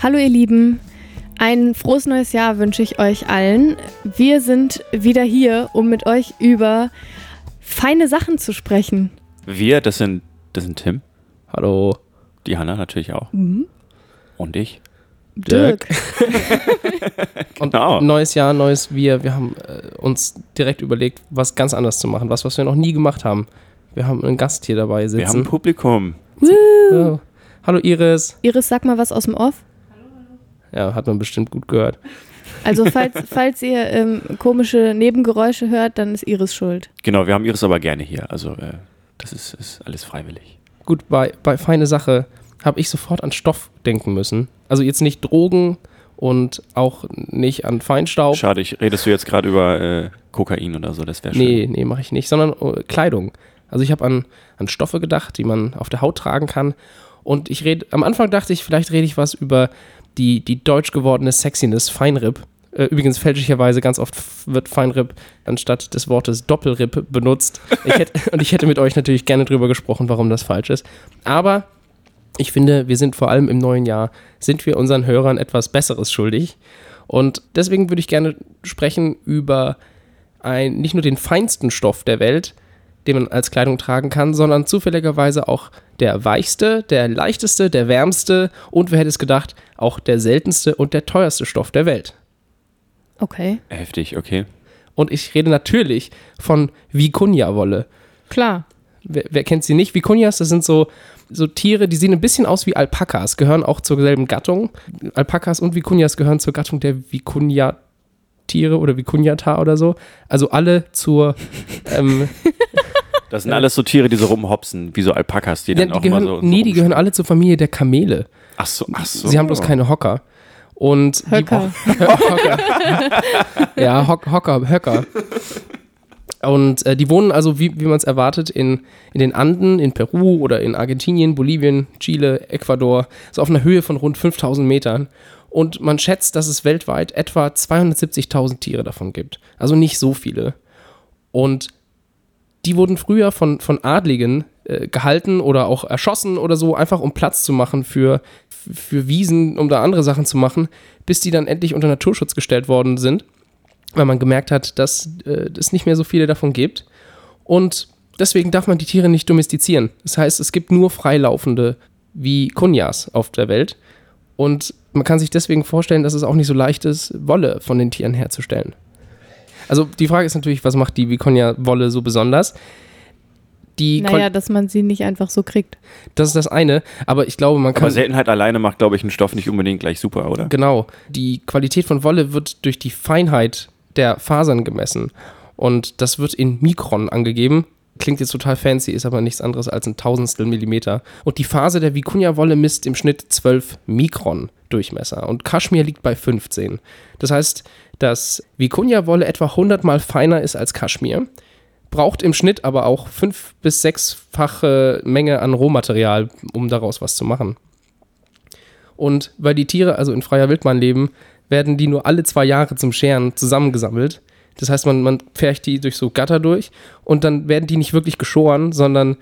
Hallo ihr Lieben, ein frohes neues Jahr wünsche ich euch allen. Wir sind wieder hier, um mit euch über feine Sachen zu sprechen. Wir, das sind, das sind Tim, Hallo. die Hanna natürlich auch. Und ich. Dirk. Und Genau. neues Jahr, neues Wir. Wir haben äh, uns direkt überlegt, was ganz anders zu machen. Was, was wir noch nie gemacht haben. Wir haben einen Gast hier dabei sitzen. Wir haben ein Publikum. oh. Hallo Iris. Iris, sag mal was aus dem Off. Ja, hat man bestimmt gut gehört. Also falls, falls ihr ähm, komische Nebengeräusche hört, dann ist Iris schuld. Genau, wir haben Iris aber gerne hier. Also, äh, das ist, ist alles freiwillig. Gut, bei, bei Feine Sache habe ich sofort an Stoff denken müssen. Also jetzt nicht Drogen und auch nicht an Feinstaub. Schade, ich, redest du jetzt gerade über äh, Kokain oder so? Das wäre schön. Nee, nee, mache ich nicht, sondern äh, Kleidung. Also ich habe an, an Stoffe gedacht, die man auf der Haut tragen kann. Und ich rede, am Anfang dachte ich, vielleicht rede ich was über die, die deutsch gewordene Sexiness, Feinripp. Äh, übrigens fälschlicherweise ganz oft wird Feinripp anstatt des Wortes Doppelripp benutzt. Ich hätte, und ich hätte mit euch natürlich gerne drüber gesprochen, warum das falsch ist. Aber ich finde, wir sind vor allem im neuen Jahr, sind wir unseren Hörern etwas Besseres schuldig. Und deswegen würde ich gerne sprechen über ein, nicht nur den feinsten Stoff der Welt, den man als Kleidung tragen kann, sondern zufälligerweise auch der weichste, der leichteste, der wärmste und wer hätte es gedacht, auch der seltenste und der teuerste Stoff der Welt. Okay, Heftig, okay. Und ich rede natürlich von Vicuña-Wolle. klar. Wer, wer kennt sie nicht? Vicuñas, das sind so, so Tiere, die sehen ein bisschen aus wie Alpakas, gehören auch zur selben Gattung. Alpakas und Vicuñas gehören zur Gattung der Vicuña-Tiere oder Vicuñata oder so. Also alle zur. Ähm, Das sind alles so Tiere, die so rumhopsen, wie so Alpakas, die ja, dann die auch gehören, immer so. nee, so die gehören alle zur Familie der Kamele. Ach so, ach so. Sie haben bloß keine Hocker. Und die- Höcker. Hocker. ja, Hock, Hocker, Höcker. Und äh, die wohnen also, wie, wie man es erwartet, in, in den Anden, in Peru oder in Argentinien, Bolivien, Chile, Ecuador, so auf einer Höhe von rund 5000 Metern. Und man schätzt, dass es weltweit etwa 270.000 Tiere davon gibt. Also nicht so viele. Und die wurden früher von, von Adligen äh, gehalten oder auch erschossen oder so, einfach um Platz zu machen für, für Wiesen, um da andere Sachen zu machen, bis die dann endlich unter Naturschutz gestellt worden sind, weil man gemerkt hat, dass äh, es nicht mehr so viele davon gibt. Und deswegen darf man die Tiere nicht domestizieren. Das heißt, es gibt nur freilaufende wie Kunjas auf der Welt. Und man kann sich deswegen vorstellen, dass es auch nicht so leicht ist, Wolle von den Tieren herzustellen. Also die Frage ist natürlich, was macht die Viconia-Wolle so besonders? Die Kon- Naja, dass man sie nicht einfach so kriegt. das ist das eine, aber ich glaube, man Aber kann. Seltenheit alleine macht, glaube ich, einen Stoff nicht unbedingt gleich super, oder? Genau. Die Qualität von Wolle wird durch die Feinheit der Fasern gemessen. Und das wird in Mikron angegeben. Klingt jetzt total fancy, ist aber nichts anderes als ein Tausendstel Millimeter. Und die Faser der Vicuña-Wolle misst im Schnitt 12 Mikron Durchmesser. Und Kaschmir liegt bei 15. Das heißt, dass Vicuña-Wolle etwa 100 mal feiner ist als Kaschmir. Braucht im Schnitt aber auch fünf- bis sechsfache Menge an Rohmaterial, um daraus was zu machen. Und weil die Tiere also in freier Wildbahn leben, werden die nur alle zwei Jahre zum Scheren zusammengesammelt. Das heißt, man, man färcht die durch so Gatter durch und dann werden die nicht wirklich geschoren, sondern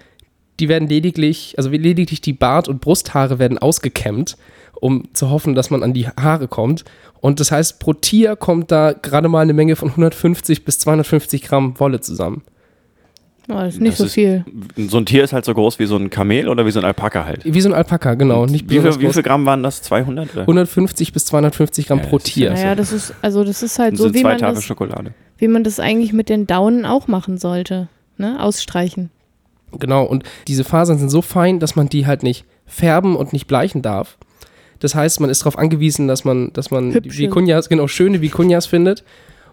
die werden lediglich, also lediglich die Bart- und Brusthaare werden ausgekämmt, um zu hoffen, dass man an die Haare kommt. Und das heißt, pro Tier kommt da gerade mal eine Menge von 150 bis 250 Gramm Wolle zusammen. Oh, das ist nicht Das so ist- viel. So ein Tier ist halt so groß wie so ein Kamel oder wie so ein Alpaka halt. Wie so ein Alpaka, genau. Nicht wie, viel, wie viel Gramm waren das? 200? Oder? 150 bis 250 Gramm Ja, pro das Tier. Naja, das ist, also das ist halt Das so, sind wie zwei man, Tafel das, Schokolade. Wie man das eigentlich mit den Daunen auch machen sollte. Ne? Ausstreichen. Genau, und diese Fasern sind so fein, dass man die halt nicht färben und nicht bleichen darf. Das heißt, man ist darauf angewiesen, dass man, dass man die Hübsche. Genau, schöne Vicuñas findet.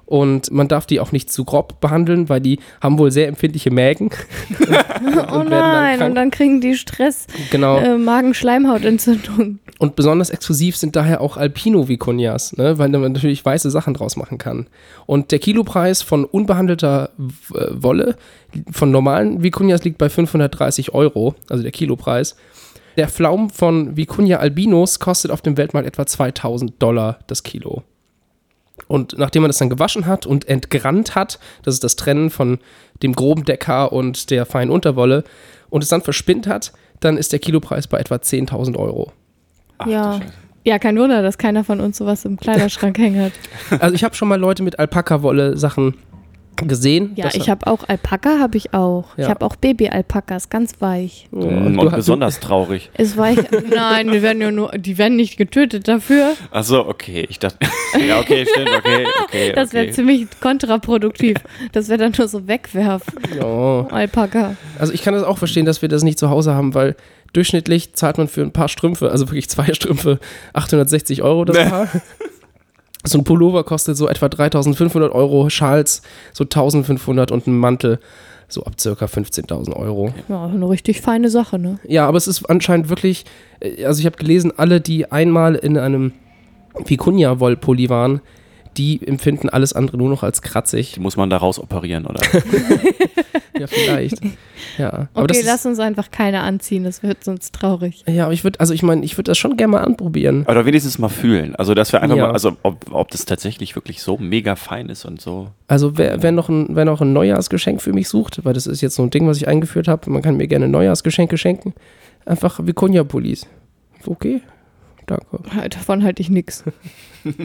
Und man darf die auch nicht zu grob behandeln, weil die haben wohl sehr empfindliche Mägen. oh werden dann nein, krank. und dann kriegen die Stress, Genau. äh, Magen-Schleimhautentzündung. Und besonders exklusiv sind daher auch Alpino-Vicuñas, ne? weil man natürlich weiße Sachen draus machen kann. Und der Kilopreis von unbehandelter äh, Wolle, von normalen Vicuñas liegt bei 530 Euro, also der Kilopreis. Der Pflaum von Vicuña albinos kostet auf dem Weltmarkt etwa 2000 Dollar das Kilo. Und nachdem man das dann gewaschen hat und entgrannt hat, das ist das Trennen von dem groben Decker und der feinen Unterwolle, und es dann verspinnt hat, dann ist der Kilopreis bei etwa 10.000 Euro. Ach, Ja. Ja, kein Wunder, dass keiner von uns sowas im Kleiderschrank hängen hat. Also ich habe schon mal Leute mit Alpaka-Wolle Sachen gesehen. Ja, ich habe auch Alpaka, habe ich auch. Ich Ja. habe auch Baby-Alpakas, ganz weich. Oh, Mm, du und hast- besonders traurig. Ist weich. Nein, die werden ja nur, die werden nicht getötet dafür. Achso, okay. Ich dachte. ja, okay, stimmt, okay, okay. Das wäre okay. ziemlich kontraproduktiv. Das wäre dann nur so wegwerfen. Oh. Alpaka. Also ich kann das auch verstehen, dass wir das nicht zu Hause haben, weil durchschnittlich zahlt man für ein paar Strümpfe, also wirklich zwei Strümpfe, 860 Euro das. Paar. So ein Pullover kostet so etwa 3500 Euro, Schals so 1500 und ein Mantel so ab circa 15.000 Euro. Ja, eine richtig feine Sache, ne? Ja, aber es ist anscheinend wirklich, äh, also ich habe gelesen, alle, die einmal in einem Vicuña-Wollpulli waren, die empfinden alles andere nur noch als kratzig. Die muss man da raus operieren, oder? Ja, vielleicht. Ja, aber das Okay, ist, lass uns einfach keine anziehen, das wird sonst traurig. ja, aber ich würde, also ich meine, ich würde das schon gerne mal anprobieren. Oder wenigstens mal fühlen. Also, dass wir einfach Ja. mal, also, ob, ob das tatsächlich wirklich so mega fein ist und so. Also wer, wer, noch ein, wer noch ein Neujahrsgeschenk für mich sucht, weil das ist jetzt so ein Ding, was ich eingeführt habe, man kann mir gerne Neujahrsgeschenke schenken, einfach Viconia-Pullis. Okay, danke. Davon halte ich nichts.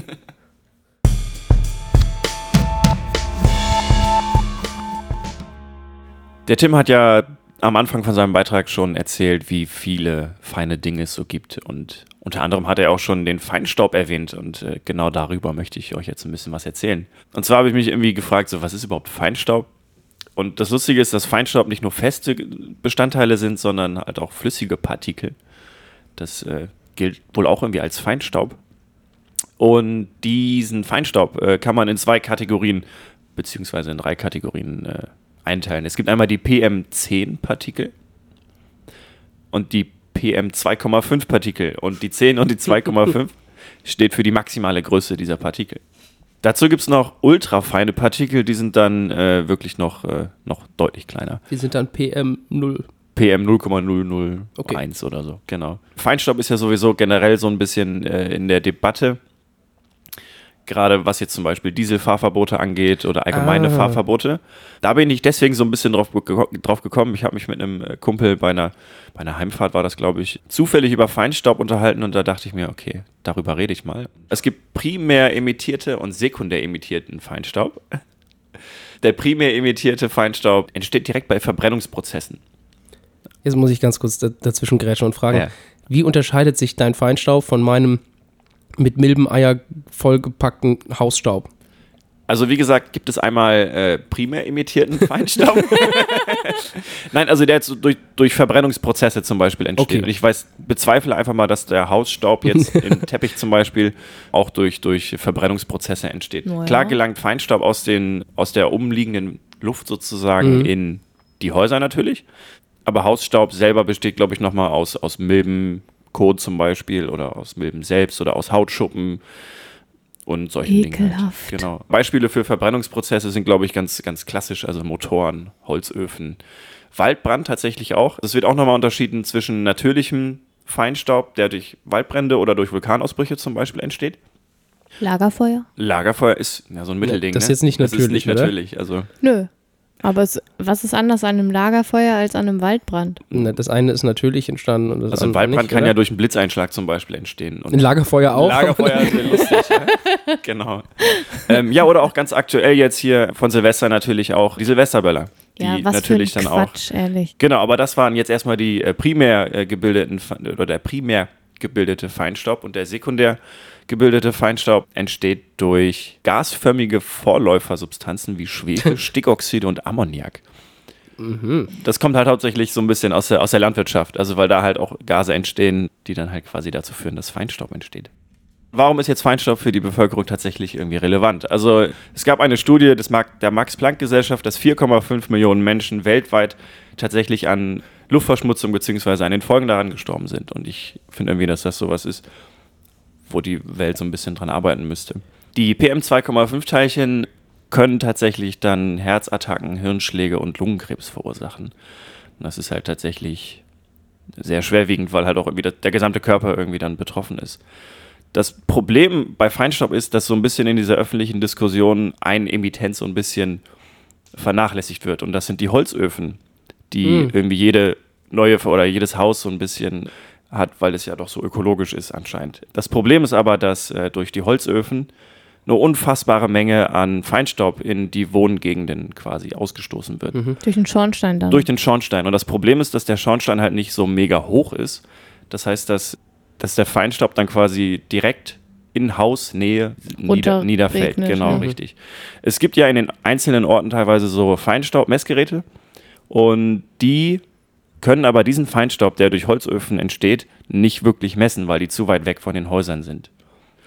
Der Tim hat ja am Anfang von seinem Beitrag schon erzählt, wie viele feine Dinge es so gibt. Und unter anderem hat er auch schon den Feinstaub erwähnt. Und äh, genau darüber möchte ich euch jetzt ein bisschen was erzählen. Und zwar habe ich mich irgendwie gefragt, so, was ist überhaupt Feinstaub? Und das Lustige ist, dass Feinstaub nicht nur feste Bestandteile sind, sondern halt auch flüssige Partikel. Das äh, gilt wohl auch irgendwie als Feinstaub. Und diesen Feinstaub äh, kann man in zwei Kategorien, beziehungsweise in drei Kategorien äh, einteilen. Es gibt einmal die PM10-Partikel und die PM2,5-Partikel. Und die 10 und die 2,5 steht für die maximale Größe dieser Partikel. Dazu gibt es noch ultrafeine Partikel, die sind dann äh, wirklich noch, äh, noch deutlich kleiner. Die sind dann PM0. PM 0,001 Okay. oder so, genau. Feinstaub ist ja sowieso generell so ein bisschen äh, in der Debatte. Gerade was jetzt zum Beispiel Dieselfahrverbote angeht oder allgemeine Ah. Fahrverbote. Da bin ich deswegen so ein bisschen drauf, drauf gekommen. Ich habe mich mit einem äh, Kumpel bei einer, bei einer Heimfahrt, war das glaube ich, zufällig über Feinstaub unterhalten und da dachte ich mir, okay, darüber rede ich mal. Es gibt primär emittierte und sekundär emittierten Feinstaub. Der primär emittierte Feinstaub entsteht direkt bei Verbrennungsprozessen. Jetzt muss ich ganz kurz da, dazwischen grätschen und fragen, Ja. wie unterscheidet sich dein Feinstaub von meinem mit Milbeneier vollgepackten Hausstaub? Also wie gesagt, gibt es einmal äh, primär emittierten Feinstaub. Nein, also der jetzt durch, durch Verbrennungsprozesse zum Beispiel entsteht. Okay. Und ich weiß, bezweifle einfach mal, dass der Hausstaub jetzt im Teppich zum Beispiel auch durch, durch Verbrennungsprozesse entsteht. Na ja. Klar gelangt Feinstaub aus, den, aus der umliegenden Luft sozusagen Mhm. in die Häuser natürlich. Aber Hausstaub selber besteht, glaube ich, nochmal aus, aus Milbenkot zum Beispiel oder aus Milben selbst oder aus Hautschuppen und solchen Dingen. Halt. Ekelhaft. Genau. Beispiele für Verbrennungsprozesse sind, glaube ich, ganz, ganz klassisch, also Motoren, Holzöfen. Waldbrand tatsächlich auch. Es wird auch nochmal unterschieden zwischen natürlichem Feinstaub, der durch Waldbrände oder durch Vulkanausbrüche zum Beispiel entsteht. Lagerfeuer? Lagerfeuer ist ja so ein Mittelding. das ist ne? jetzt nicht Das ist natürlich, nicht oder? natürlich. Also Nö. Aber es, was ist anders an einem Lagerfeuer als an einem Waldbrand? Ne, Das eine ist natürlich entstanden und das Also ein Waldbrand nicht, kann oder? ja durch einen Blitzeinschlag zum Beispiel entstehen. Und Ein Lagerfeuer auch. Lagerfeuer ist sehr lustig. ja. Genau. Ähm, ja, oder auch ganz aktuell jetzt hier von Silvester natürlich auch die Silvesterböller. Die Ja, was natürlich für ein dann auch. Quatsch, ehrlich. Genau, aber das waren jetzt erstmal die äh, primär äh, gebildeten oder der primär gebildete Feinstaub und der sekundär gebildete Feinstaub entsteht durch gasförmige Vorläufersubstanzen wie Schwefel, Stickoxide und Ammoniak. Das kommt halt hauptsächlich so ein bisschen aus der, aus der Landwirtschaft, also weil da halt auch Gase entstehen, die dann halt quasi dazu führen, dass Feinstaub entsteht. Warum ist jetzt Feinstaub für die Bevölkerung tatsächlich irgendwie relevant? Also es gab eine Studie des Mark der Max-Planck-Gesellschaft, dass 4,5 Millionen Menschen weltweit tatsächlich an Luftverschmutzung bzw. an den Folgen daran gestorben sind. Und ich finde irgendwie, dass das sowas ist, wo die Welt so ein bisschen dran arbeiten müsste. Die PM2,5-Teilchen können tatsächlich dann Herzattacken, Hirnschläge und Lungenkrebs verursachen. Und das ist halt tatsächlich sehr schwerwiegend, weil halt auch irgendwie der, gesamte Körper irgendwie dann betroffen ist. Das Problem bei Feinstaub ist, dass so ein bisschen in dieser öffentlichen Diskussion ein Emittent so ein bisschen vernachlässigt wird. Und das sind die Holzöfen, die Hm. irgendwie jede neue oder jedes Haus so ein bisschen hat, weil es ja doch so ökologisch ist anscheinend. Das Problem ist aber, dass äh, durch die Holzöfen eine unfassbare Menge an Feinstaub in die Wohngegenden quasi ausgestoßen wird. Durch den Schornstein dann. Durch den Schornstein. Und das Problem ist, dass der Schornstein halt nicht so mega hoch ist. Das heißt, dass, dass der Feinstaub dann quasi direkt in Hausnähe nieder, niederfällt. regnet, Genau, ja. richtig. Es gibt ja in den einzelnen Orten teilweise so Feinstaubmessgeräte und die können aber diesen Feinstaub, der durch Holzöfen entsteht, nicht wirklich messen, weil die zu weit weg von den Häusern sind.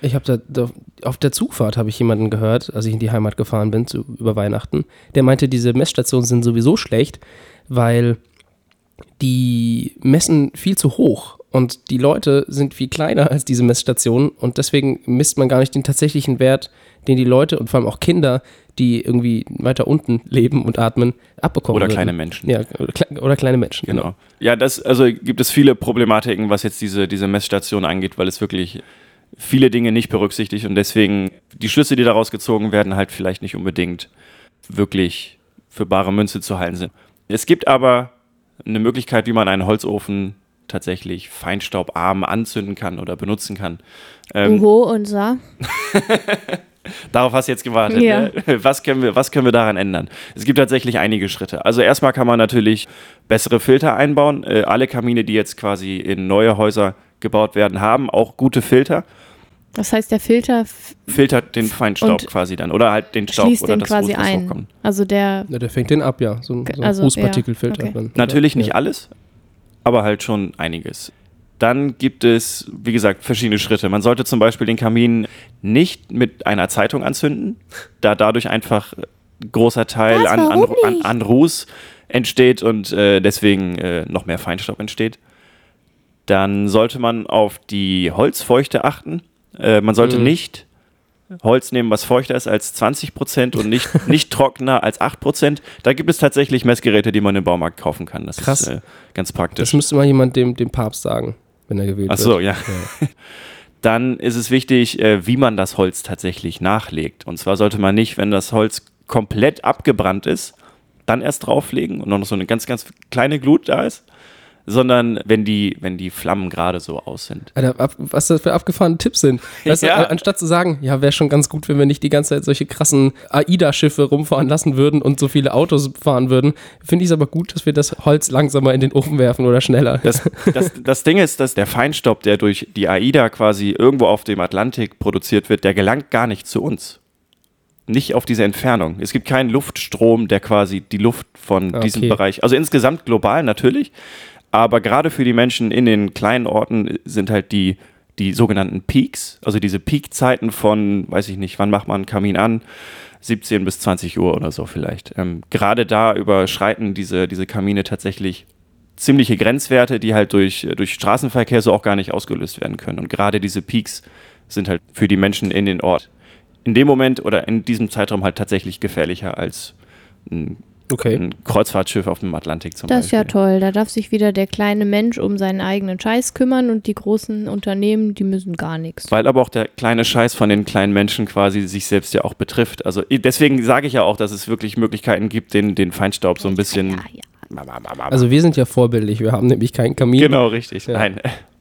Ich habe da, auf der Zugfahrt habe ich jemanden gehört, als ich in die Heimat gefahren bin zu, über Weihnachten. Der meinte, diese Messstationen sind sowieso schlecht, weil die messen viel zu hoch und die Leute sind viel kleiner als diese Messstationen und deswegen misst man gar nicht den tatsächlichen Wert, den die Leute und vor allem auch Kinder, die irgendwie weiter unten leben und atmen, abbekommen. Oder würden. kleine Menschen. Ja, oder, kle- oder kleine Menschen. Genau. Ja, das, also gibt es viele Problematiken, was jetzt diese, diese Messstation angeht, weil es wirklich viele Dinge nicht berücksichtigt und deswegen die Schlüsse, die daraus gezogen werden, halt vielleicht nicht unbedingt wirklich für bare Münze zu halten sind. Es gibt aber eine Möglichkeit, wie man einen Holzofen tatsächlich feinstaubarm anzünden kann oder benutzen kann. Ähm, Uho und Sa. Darauf hast du jetzt gewartet. Ja. Ne? Was, können wir, was können wir daran ändern? Es gibt tatsächlich einige Schritte. Also erstmal kann man natürlich bessere Filter einbauen. Äh, alle Kamine, die jetzt quasi in neue Häuser gebaut werden, haben auch gute Filter. Das heißt, der Filter Filtert den Feinstaub quasi dann. Oder halt den Staub schließt oder den das quasi Ruß, was ein. hochkommt. Also der. Ja, der fängt den ab, ja. So, ein- so ein Also, Rußpartikelfilter. ja, okay. dann. Natürlich nicht ja. alles, aber halt schon einiges. Dann gibt es, wie gesagt, verschiedene Schritte. Man sollte zum Beispiel den Kamin nicht mit einer Zeitung anzünden, da dadurch einfach ein großer Teil Was, an, an, an, an Ruß entsteht und äh, deswegen äh, noch mehr Feinstaub entsteht. Dann sollte man auf die Holzfeuchte achten. Äh, man sollte Mhm. nicht Holz nehmen, was feuchter ist als 20% und nicht, nicht trockener als 8%. Da gibt es tatsächlich Messgeräte, die man im Baumarkt kaufen kann. Das Krass. ist äh, ganz Das praktisch. müsste mal jemand dem, dem Papst sagen, wenn er gewählt Ach so, wird. ja. Dann ist es wichtig, äh, wie man das Holz tatsächlich nachlegt. Und zwar sollte man nicht, wenn das Holz komplett abgebrannt ist, dann erst drauflegen und noch so eine ganz, ganz kleine Glut da ist, sondern wenn die, wenn die Flammen gerade so aus sind. Alter, ab, was das für abgefahrene Tipps sind. Weißt Ja. du, an- anstatt zu sagen, ja, wäre schon ganz gut, wenn wir nicht die ganze Zeit solche krassen AIDA-Schiffe rumfahren lassen würden und so viele Autos fahren würden, finde ich es aber gut, dass wir das Holz langsamer in den Ofen werfen oder schneller. Das, das, das Ding ist, dass der Feinstaub, der durch die AIDA quasi irgendwo auf dem Atlantik produziert wird, der gelangt gar nicht zu uns. Nicht auf diese Entfernung. Es gibt keinen Luftstrom, der quasi die Luft von Ah, diesem okay. Bereich, also insgesamt global natürlich, aber gerade für die Menschen in den kleinen Orten sind halt die, die sogenannten Peaks, also diese Peakzeiten von, weiß ich nicht, wann macht man einen Kamin an? 17 bis 20 Uhr oder so vielleicht. Ähm, gerade da überschreiten diese, diese Kamine tatsächlich ziemliche Grenzwerte, die halt durch, durch Straßenverkehr so auch gar nicht ausgelöst werden können. Und gerade diese Peaks sind halt für die Menschen in den Ort in dem Moment oder in diesem Zeitraum halt tatsächlich gefährlicher als ein, Okay. ein Kreuzfahrtschiff auf dem Atlantik zum Das ist ja Beispiel. toll. Da darf sich wieder der kleine Mensch um seinen eigenen Scheiß kümmern und die großen Unternehmen, die müssen gar nichts. Weil aber auch der kleine Scheiß von den kleinen Menschen quasi sich selbst ja auch betrifft. Also deswegen sage ich ja auch, dass es wirklich Möglichkeiten gibt, den, den Feinstaub so ein bisschen. Also wir sind ja vorbildlich, wir haben nämlich keinen Kamin. Genau, richtig. Ja. Nein.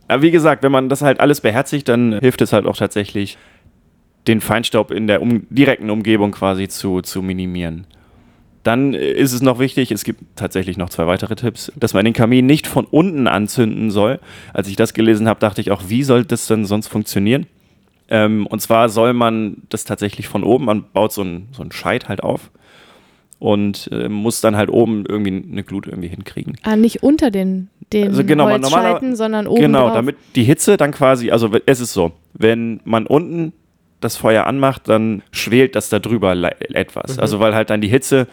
Aber wie gesagt, wenn man das halt alles beherzigt, dann hilft es halt auch tatsächlich, den Feinstaub in der um direkten Umgebung quasi zu, zu minimieren. Dann ist es noch wichtig, es gibt tatsächlich noch zwei weitere Tipps, dass man den Kamin nicht von unten anzünden soll. Als ich das gelesen habe, dachte ich auch, wie soll das denn sonst funktionieren? Ähm, und zwar soll man das tatsächlich von oben, man baut so einen so Scheit halt auf und äh, muss dann halt oben irgendwie eine Glut irgendwie hinkriegen. Ah, nicht unter den, den Also genau, Holzscheiten, sondern oben Genau, drauf. damit die Hitze dann quasi, also es ist so, wenn man unten das Feuer anmacht, dann schwelt das da drüber etwas. Mhm. Also weil halt dann die Hitze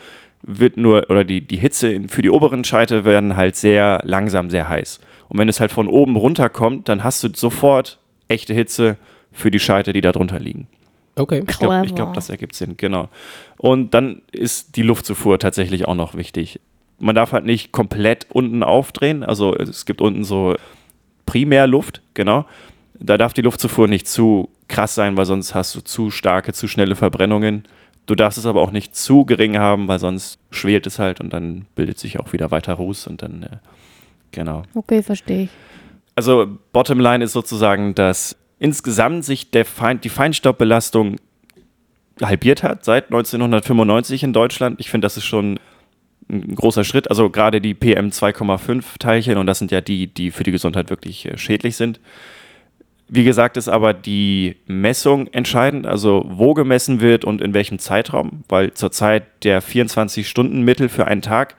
wird nur, oder die, die Hitze für die oberen Scheite werden halt sehr langsam, sehr heiß. Und wenn es halt von oben runterkommt, dann hast du sofort echte Hitze für die Scheite, die da drunter liegen. Okay. Ich glaube, glaub, das ergibt Sinn, genau. Und dann ist die Luftzufuhr tatsächlich auch noch wichtig. Man darf halt nicht komplett unten aufdrehen. Also es gibt unten so Primärluft, genau. Da darf die Luftzufuhr nicht zu krass sein, weil sonst hast du zu starke, zu schnelle Verbrennungen. Du darfst es aber auch nicht zu gering haben, weil sonst schwelt es halt und dann bildet sich auch wieder weiter Ruß und dann, äh, genau. Okay, verstehe ich. Also Bottomline ist sozusagen, dass insgesamt sich der Fein die Feinstaubbelastung halbiert hat seit 1995 in Deutschland. Ich finde, das ist schon ein großer Schritt. Also gerade die PM 2,5 Teilchen, und das sind ja die, die für die Gesundheit wirklich äh, schädlich sind. Wie gesagt, ist aber die Messung entscheidend, also wo gemessen wird und in welchem Zeitraum, weil zurzeit der 24-Stunden-Mittel für einen Tag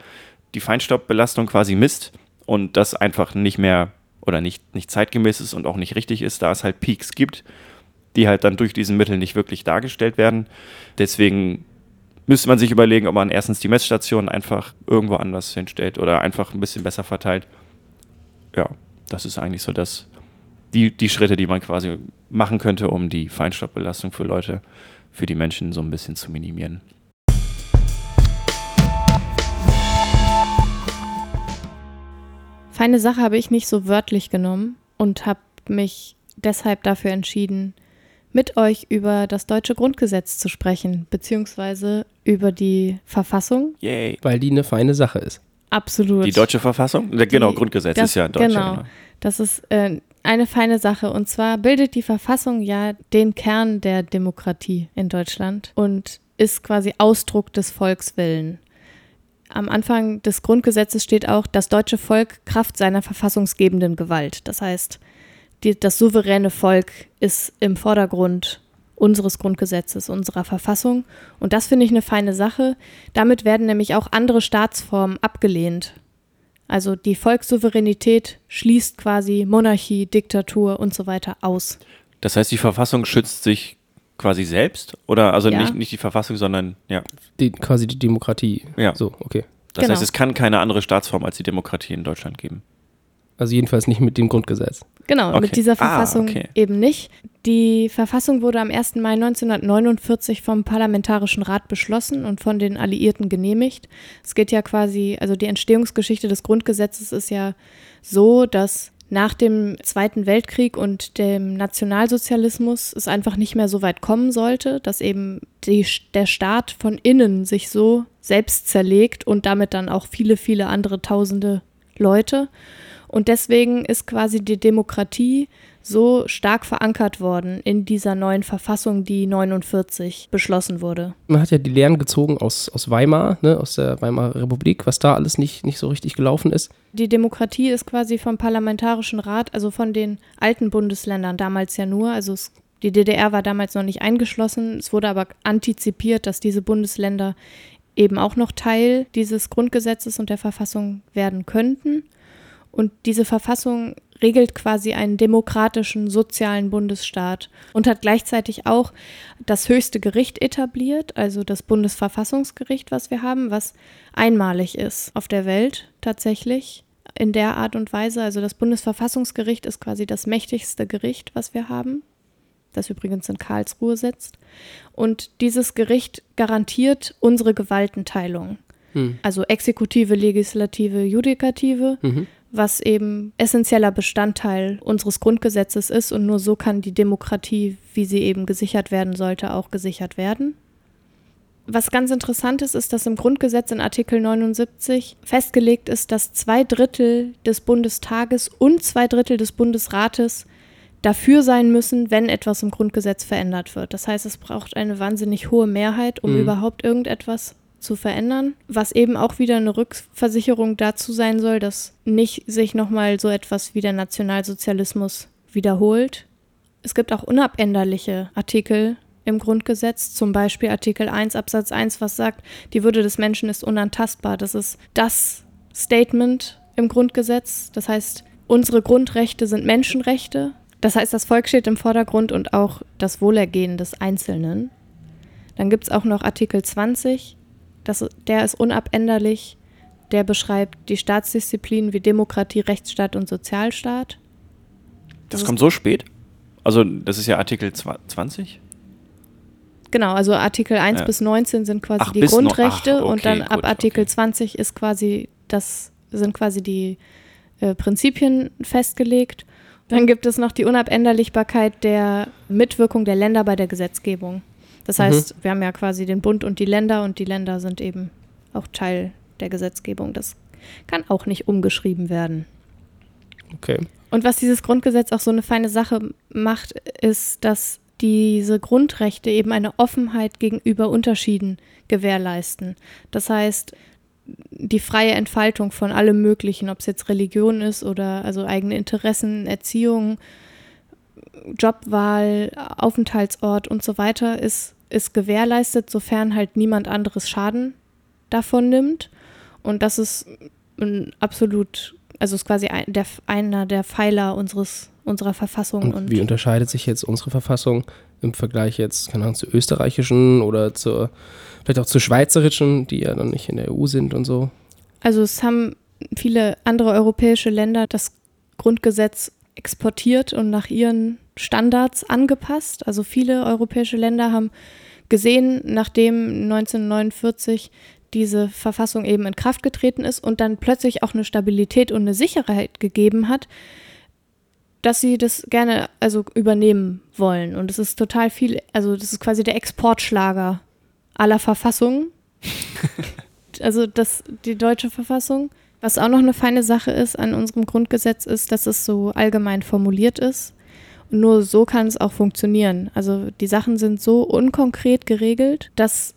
die Feinstaubbelastung quasi misst und das einfach nicht mehr oder nicht, nicht zeitgemäß ist und auch nicht richtig ist, da es halt Peaks gibt, die halt dann durch diesen Mittel nicht wirklich dargestellt werden. Deswegen müsste man sich überlegen, ob man erstens die Messstation einfach irgendwo anders hinstellt oder einfach ein bisschen besser verteilt. Ja, das ist eigentlich so das, die, die Schritte, die man quasi machen könnte, um die Feinstaubbelastung für Leute, für die Menschen so ein bisschen zu minimieren. Feine Sache habe ich nicht so wörtlich genommen und habe mich deshalb dafür entschieden, mit euch über das deutsche Grundgesetz zu sprechen, beziehungsweise über die Verfassung. Yay. Weil die eine feine Sache ist. Absolut. Die deutsche Verfassung? genau, Die- Grundgesetz das- ist ja in Deutschland. Genau. Das ist äh, eine feine Sache. Und zwar bildet die Verfassung ja den Kern der Demokratie in Deutschland und ist quasi Ausdruck des Volkswillen. Am Anfang des Grundgesetzes steht auch, das deutsche Volk Kraft seiner verfassungsgebenden Gewalt. Das heißt, die, das souveräne Volk ist im Vordergrund unseres Grundgesetzes, unserer Verfassung. Und das finde ich eine feine Sache. Damit werden nämlich auch andere Staatsformen abgelehnt. Also die Volkssouveränität schließt quasi Monarchie, Diktatur und so weiter aus. Das heißt, die Verfassung schützt sich quasi selbst? Oder also Ja. nicht, nicht die Verfassung, sondern ja. Die, quasi die Demokratie. Ja. So, okay. Das Genau. heißt, es kann keine andere Staatsform als die Demokratie in Deutschland geben. Also jedenfalls nicht mit dem Grundgesetz. Genau, Okay. mit dieser Ah, Verfassung okay. eben nicht. Die Verfassung wurde am 1. Mai 1949 vom Parlamentarischen Rat beschlossen und von den Alliierten genehmigt. Es geht ja quasi, also die Entstehungsgeschichte des Grundgesetzes ist ja so, dass nach dem Zweiten Weltkrieg und dem Nationalsozialismus es einfach nicht mehr so weit kommen sollte, dass eben die, der Staat von innen sich so selbst zerlegt und damit dann auch viele, viele andere tausende Leute. Und deswegen ist quasi die Demokratie so stark verankert worden in dieser neuen Verfassung, die 49 beschlossen wurde. Man hat ja die Lehren gezogen aus, aus Weimar, ne, aus der Weimarer Republik, was da alles nicht, nicht so richtig gelaufen ist. Die Demokratie ist quasi vom Parlamentarischen Rat, also von den alten Bundesländern damals ja nur, also es, die DDR war damals noch nicht eingeschlossen, es wurde aber antizipiert, dass diese Bundesländer eben auch noch Teil dieses Grundgesetzes und der Verfassung werden könnten. Und diese Verfassung regelt quasi einen demokratischen, sozialen Bundesstaat und hat gleichzeitig auch das höchste Gericht etabliert, also das Bundesverfassungsgericht, was wir haben, was einmalig ist auf der Welt tatsächlich in der Art und Weise. Also das Bundesverfassungsgericht ist quasi das mächtigste Gericht, was wir haben, das übrigens in Karlsruhe sitzt. Und dieses Gericht garantiert unsere Gewaltenteilung. Hm. Also Exekutive, Legislative, Judikative Mhm. Was eben essentieller Bestandteil unseres Grundgesetzes ist und nur so kann die Demokratie, wie sie eben gesichert werden sollte, auch gesichert werden. Was ganz interessant ist, ist, dass im Grundgesetz in Artikel 79 festgelegt ist, dass zwei Drittel des Bundestages und zwei Drittel des Bundesrates dafür sein müssen, wenn etwas im Grundgesetz verändert wird. Das heißt, es braucht eine wahnsinnig hohe Mehrheit, um Mhm. überhaupt irgendetwas zu verändern, was eben auch wieder eine Rückversicherung dazu sein soll, dass nicht sich nochmal so etwas wie der Nationalsozialismus wiederholt. Es gibt auch unabänderliche Artikel im Grundgesetz, zum Beispiel Artikel 1 Absatz 1, was sagt, die Würde des Menschen ist unantastbar. Das ist das Statement im Grundgesetz. Das heißt, unsere Grundrechte sind Menschenrechte. Das heißt, das Volk steht im Vordergrund und auch das Wohlergehen des Einzelnen. Dann gibt es auch noch Artikel 20, das, der ist unabänderlich. Der beschreibt die Staatsdisziplinen wie Demokratie, Rechtsstaat und Sozialstaat. Das Das kommt so spät? Also, das ist ja Artikel zwa- 20? Genau, also Artikel 1 Ja. bis 19 sind quasi Ach, die no- Grundrechte ach, und dann okay, ab gut, Artikel okay. 20 ist quasi das sind quasi die äh, Prinzipien festgelegt. Dann gibt es noch die Unabänderlichkeit der Mitwirkung der Länder bei der Gesetzgebung. Das Mhm. heißt, wir haben ja quasi den Bund und die Länder und die Länder sind eben auch Teil der Gesetzgebung. Das kann auch nicht umgeschrieben werden. Okay. Und was dieses Grundgesetz auch so eine feine Sache macht, ist, dass diese Grundrechte eben eine Offenheit gegenüber Unterschieden gewährleisten. Das heißt, die freie Entfaltung von allem Möglichen, ob es jetzt Religion ist oder also eigene Interessen, Erziehung, Jobwahl, Aufenthaltsort und so weiter, ist, ist gewährleistet, sofern halt niemand anderes Schaden davon nimmt. Und das ist ein absolut, also ist quasi ein, der, einer der Pfeiler unseres, unserer Verfassung. Und, Und, wie unterscheidet sich jetzt unsere Verfassung im Vergleich jetzt, keine Ahnung, zur österreichischen oder zur, vielleicht auch zur schweizerischen, die ja dann nicht in der EU sind und so? also es haben viele andere europäische Länder das Grundgesetz exportiert und nach ihren Standards angepasst. Also viele europäische Länder haben gesehen, nachdem 1949 diese Verfassung eben in Kraft getreten ist und dann plötzlich auch eine Stabilität und eine Sicherheit gegeben hat, dass sie das gerne also übernehmen wollen. Und es ist total viel, also das ist quasi der Exportschlager aller Verfassungen. also das, die deutsche Verfassung. Was auch noch eine feine Sache ist an unserem Grundgesetz ist, dass es so allgemein formuliert ist. Und nur so kann es auch funktionieren. Also die Sachen sind so unkonkret geregelt, dass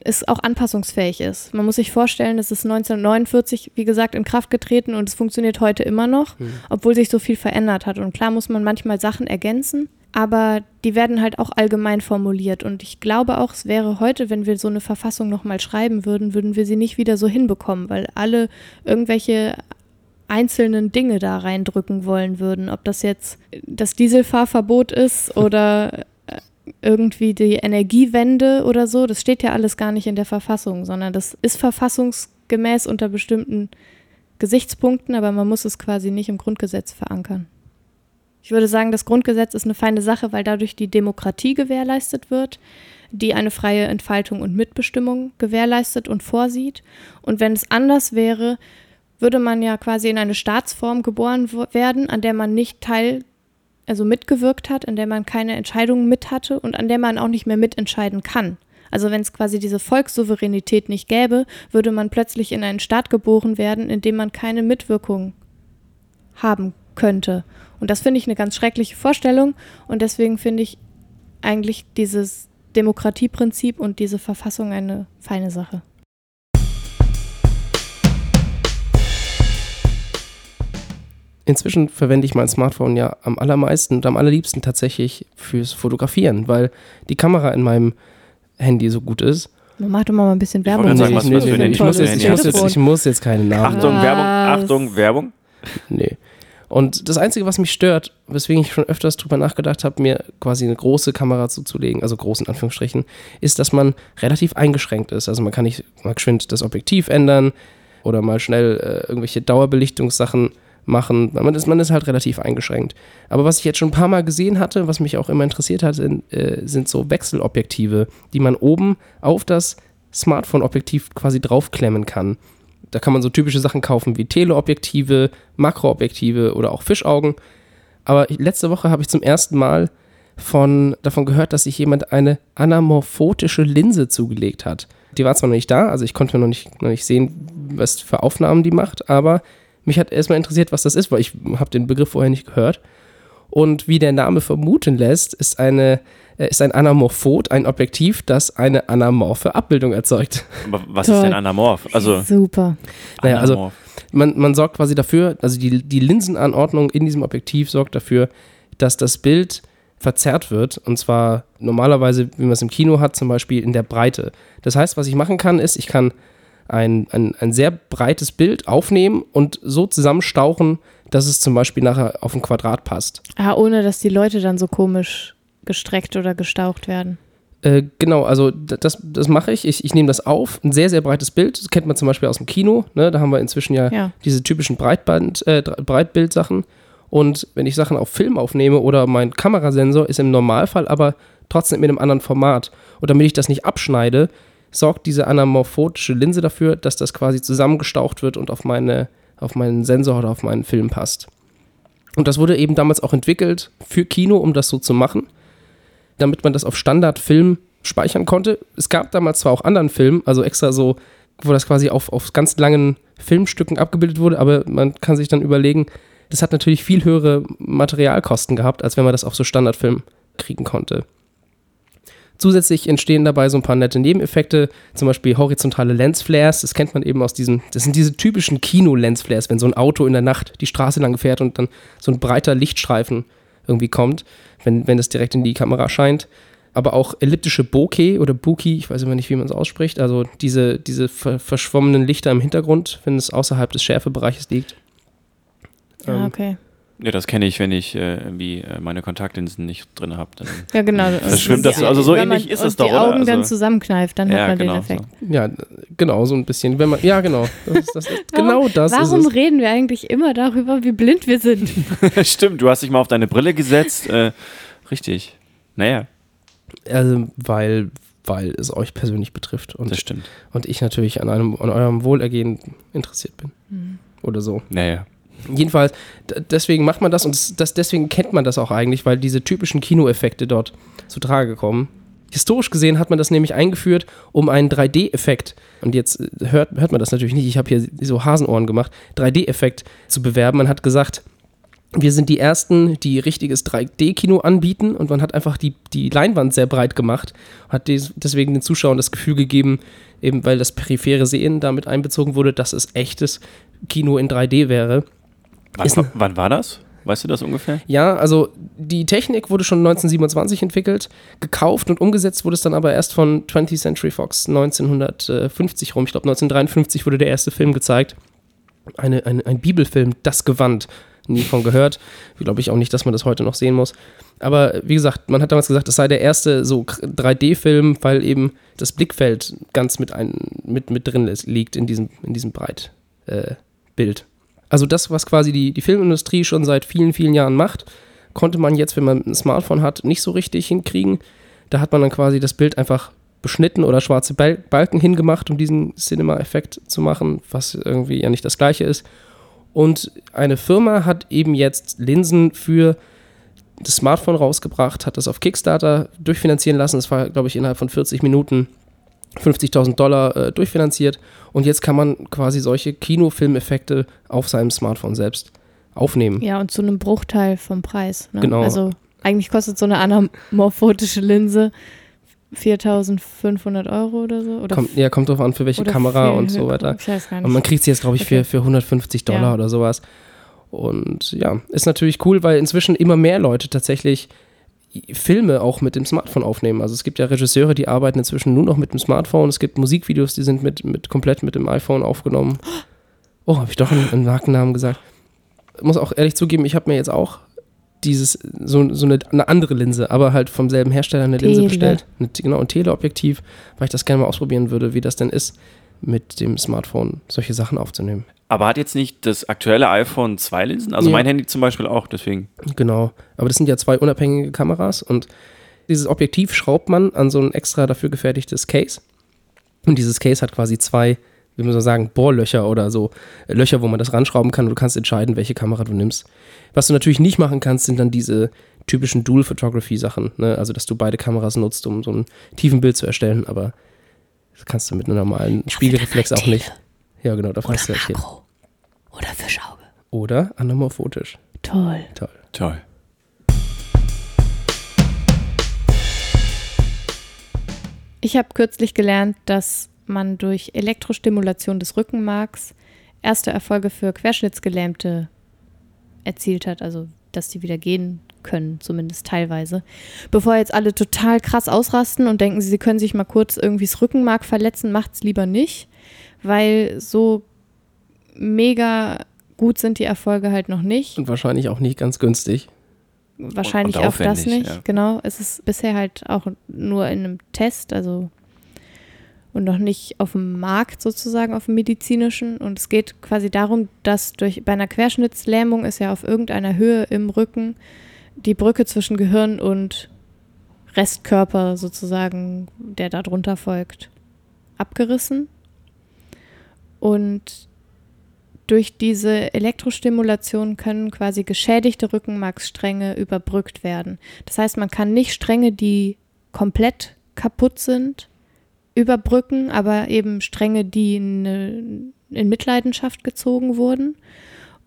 es auch anpassungsfähig ist. Man muss sich vorstellen, es ist 1949, wie gesagt, in Kraft getreten und es funktioniert heute immer noch, Mhm. obwohl sich so viel verändert hat. Und klar muss man manchmal Sachen ergänzen, aber die werden halt auch allgemein formuliert. Und ich glaube auch, es wäre heute, wenn wir so eine Verfassung nochmal schreiben würden, würden wir sie nicht wieder so hinbekommen, weil alle irgendwelche einzelnen Dinge da reindrücken wollen würden. Ob das jetzt das Dieselfahrverbot ist oder äh, irgendwie die Energiewende oder so, das steht ja alles gar nicht in der Verfassung, sondern das ist verfassungsgemäß unter bestimmten Gesichtspunkten, aber man muss es quasi nicht im Grundgesetz verankern. Ich würde sagen, das Grundgesetz ist eine feine Sache, weil dadurch die Demokratie gewährleistet wird, die eine freie Entfaltung und Mitbestimmung gewährleistet und vorsieht. Und wenn es anders wäre, würde man ja quasi in eine Staatsform geboren werden, an der man nicht teil, also mitgewirkt hat, in der man keine Entscheidungen mit hatte und an der man auch nicht mehr mitentscheiden kann. Also wenn es quasi diese Volkssouveränität nicht gäbe, würde man plötzlich in einen Staat geboren werden, in dem man keine Mitwirkung haben könnte. Und das finde ich eine ganz schreckliche Vorstellung und deswegen finde ich eigentlich dieses Demokratieprinzip und diese Verfassung eine feine Sache. Inzwischen verwende ich mein Smartphone ja am allermeisten und am allerliebsten tatsächlich fürs Fotografieren, weil die Kamera in meinem Handy so gut ist. Mach doch mal ein bisschen Werbung. gerade sagen, was Handy ich, muss jetzt, ich, muss jetzt? ich muss jetzt keine Namen Achtung, Was? Werbung, Achtung, Werbung. Nee. Und das Einzige, was mich stört, weswegen ich schon öfters drüber nachgedacht habe, mir quasi eine große Kamera zuzulegen, also groß in Anführungsstrichen, ist, dass man relativ eingeschränkt ist. Also man kann nicht mal geschwind das Objektiv ändern oder mal schnell äh, irgendwelche Dauerbelichtungssachen machen. Man ist, man ist halt relativ eingeschränkt. Aber was ich jetzt schon ein paar Mal gesehen hatte, was mich auch immer interessiert hat, sind, äh, sind so Wechselobjektive, die man oben auf das Smartphone-Objektiv quasi draufklemmen kann. Da kann man so typische Sachen kaufen wie Teleobjektive, Makroobjektive oder auch Fischaugen. Aber letzte Woche habe ich zum ersten Mal von, davon gehört, dass sich jemand eine anamorphotische Linse zugelegt hat. Die war zwar noch nicht da, also ich konnte noch nicht, noch nicht sehen, was für Aufnahmen die macht, aber mich hat erstmal interessiert, was das ist, weil ich habe den Begriff vorher nicht gehört. Und wie der Name vermuten lässt, ist, eine, äh, ist ein Anamorphot ein Objektiv, das eine anamorphe Abbildung erzeugt. Aber was Toll. ist denn Anamorph? Also, Super. Naja, also man, man sorgt quasi dafür, also die, die Linsenanordnung in diesem Objektiv sorgt dafür, dass das Bild verzerrt wird. Und zwar normalerweise, wie man es im Kino hat, zum Beispiel in der Breite. Das heißt, was ich machen kann, ist, ich kann ein, ein, ein sehr breites Bild aufnehmen und so zusammenstauchen, dass es zum Beispiel nachher auf ein Quadrat passt. Ah, ohne dass die Leute dann so komisch gestreckt oder gestaucht werden. Äh, genau, also das, das mache ich. ich. Ich nehme das auf, ein sehr, sehr breites Bild. Das kennt man zum Beispiel aus dem Kino. Ne? Da haben wir inzwischen ja, Ja. diese typischen Breitband, äh, Breitbildsachen. Und wenn ich Sachen auf Film aufnehme oder mein Kamerasensor ist im Normalfall aber trotzdem in einem anderen Format. Und damit ich das nicht abschneide, sorgt diese anamorphotische Linse dafür, dass das quasi zusammengestaucht wird und auf, meine, auf meinen Sensor oder auf meinen Film passt. Und das wurde eben damals auch entwickelt für Kino, um das so zu machen damit man das auf Standardfilm speichern konnte. Es gab damals zwar auch anderen Film, also extra so, wo das quasi auf, auf ganz langen Filmstücken abgebildet wurde, aber man kann sich dann überlegen, das hat natürlich viel höhere Materialkosten gehabt, als wenn man das auf so Standardfilm kriegen konnte. Zusätzlich entstehen dabei so ein paar nette Nebeneffekte, zum Beispiel horizontale Lensflares. Das kennt man eben aus diesen, das sind diese typischen Kino-Lensflares, wenn so ein Auto in der Nacht die Straße lang fährt und dann so ein breiter Lichtstreifen irgendwie kommt, wenn, wenn das direkt in die Kamera scheint. Aber auch elliptische Bokeh oder Buki, ich weiß immer nicht, wie man es ausspricht, also diese, diese ver verschwommenen Lichter im Hintergrund, wenn es außerhalb des Schärfebereiches liegt. Ah, Ähm, okay. Ja, das kenne ich, wenn ich äh, irgendwie äh, meine Kontaktlinsen nicht drin habe. Ja, genau. Verschwimmt Und das so? Also so wenn man- ähnlich ist es doch, die oder? Augen dann Also- zusammenkneift, dann Ja, hat man genau. den Effekt. Ja, genau, so ein bisschen. Wenn man, ja, genau. Das das genau das Warum ist es. reden wir eigentlich immer darüber, wie blind wir sind? So. Stimmt, du hast dich mal auf deine Brille gesetzt. Äh, richtig. Naja, Also, weil, weil es euch persönlich betrifft und, das stimmt. und ich natürlich an, einem, an eurem Wohlergehen interessiert bin. Mhm. Oder so. Naja. Jedenfalls, deswegen macht man das und das, das, deswegen kennt man das auch eigentlich, weil diese typischen Kinoeffekte dort zu Trage kommen. Historisch gesehen hat man das nämlich eingeführt, um einen 3D-Effekt, und jetzt äh, hört, hört man das natürlich nicht, ich habe hier so Hasenohren gemacht, 3D-Effekt zu bewerben. Man hat gesagt, wir sind die Ersten, die richtiges 3D-Kino anbieten und man hat einfach die, die Leinwand sehr breit gemacht, hat des, deswegen den Zuschauern das Gefühl gegeben, eben weil das periphere Sehen damit einbezogen wurde, dass es echtes Kino in 3D wäre. Wann, ein- wann war das? Weißt du das ungefähr? Ja, also die Technik wurde schon 1927 entwickelt, gekauft und umgesetzt wurde es dann aber erst von 20th Century Fox 1950 rum. Ich glaube 1953 wurde der erste Film gezeigt. Eine, eine, ein Bibelfilm, Das Gewand. Nie von gehört. Glaube ich auch nicht, dass man das heute noch sehen muss. Aber wie gesagt, man hat damals gesagt, es sei der erste so 3D-Film, weil eben das Blickfeld ganz mit, ein, mit, mit drin liegt in diesem, in diesem Breitbild. Äh, Bild. Also das, was quasi die, die Filmindustrie schon seit vielen, vielen Jahren macht, konnte man jetzt, wenn man ein Smartphone hat, nicht so richtig hinkriegen. Da hat man dann quasi das Bild einfach beschnitten oder schwarze Bal Balken hingemacht, um diesen Cinema-Effekt zu machen, was irgendwie ja nicht das gleiche ist. Und eine Firma hat eben jetzt Linsen für das Smartphone rausgebracht, hat das auf Kickstarter durchfinanzieren lassen. Das war, glaube ich, innerhalb von 40 Minuten 50.000 Dollar äh, durchfinanziert. Und jetzt kann man quasi solche Kinofilmeffekte auf seinem Smartphone selbst aufnehmen. Ja, und zu einem Bruchteil vom Preis. Ne? Genau. Also eigentlich kostet so eine anamorphotische Linse 4.500 Euro oder so. Oder Kommt, ja, kommt drauf an, für welche Kamera und so weiter. Und man kriegt sie jetzt, glaube ich, Okay. für, für 150 Dollar Ja. oder sowas. Und ja, ist natürlich cool, weil inzwischen immer mehr Leute tatsächlich Filme auch mit dem Smartphone aufnehmen. Also es gibt ja Regisseure, die arbeiten inzwischen nur noch mit dem Smartphone. Es gibt Musikvideos, die sind mit, mit komplett mit dem iPhone aufgenommen. Oh, habe ich doch einen, einen Markennamen gesagt. Muss auch ehrlich zugeben, ich habe mir jetzt auch dieses, so, so eine, eine andere Linse, aber halt vom selben Hersteller eine Linse Tele. bestellt. Eine, genau, ein Teleobjektiv, weil ich das gerne mal ausprobieren würde, wie das denn ist, mit dem Smartphone solche Sachen aufzunehmen. Aber hat jetzt nicht das aktuelle iPhone zwei Linsen? Also Ja. mein Handy zum Beispiel auch, deswegen. Genau. Aber das sind ja zwei unabhängige Kameras und dieses Objektiv schraubt man an so ein extra dafür gefertigtes Case. Und dieses Case hat quasi zwei, wie man so sagen, Bohrlöcher oder so äh, Löcher, wo man das ranschrauben kann und du kannst entscheiden, welche Kamera du nimmst. Was du natürlich nicht machen kannst, sind dann diese typischen Dual Photography Sachen, ne? also dass du beide Kameras nutzt, um so ein tiefen Bild zu erstellen, aber das kannst du mit einer normalen Spiegelreflex auch nicht. Ja, genau, dafür hast du halt Tele. Oder Fischauge. Oder anamorphotisch. Toll. Toll. Toll. Ich habe kürzlich gelernt, dass man durch Elektrostimulation des Rückenmarks erste Erfolge für Querschnittsgelähmte erzielt hat, also dass die wieder gehen können, zumindest teilweise. Bevor jetzt alle total krass ausrasten und denken, sie können sich mal kurz irgendwie das Rückenmark verletzen, macht's lieber nicht, weil so mega gut sind die Erfolge halt noch nicht. Und wahrscheinlich auch nicht ganz günstig. Wahrscheinlich und auch das nicht. ja. Genau, es ist bisher halt auch nur in einem Test, also und noch nicht auf dem Markt sozusagen, auf dem medizinischen. Und es geht quasi darum, dass durch bei einer Querschnittslähmung ist ja auf irgendeiner Höhe im Rücken die Brücke zwischen Gehirn und Restkörper sozusagen, der darunter folgt, abgerissen. Und durch diese Elektrostimulation können quasi geschädigte Rückenmarksstränge überbrückt werden. Das heißt, man kann nicht Stränge, die komplett kaputt sind, überbrücken, aber eben Stränge, die in, in Mitleidenschaft gezogen wurden.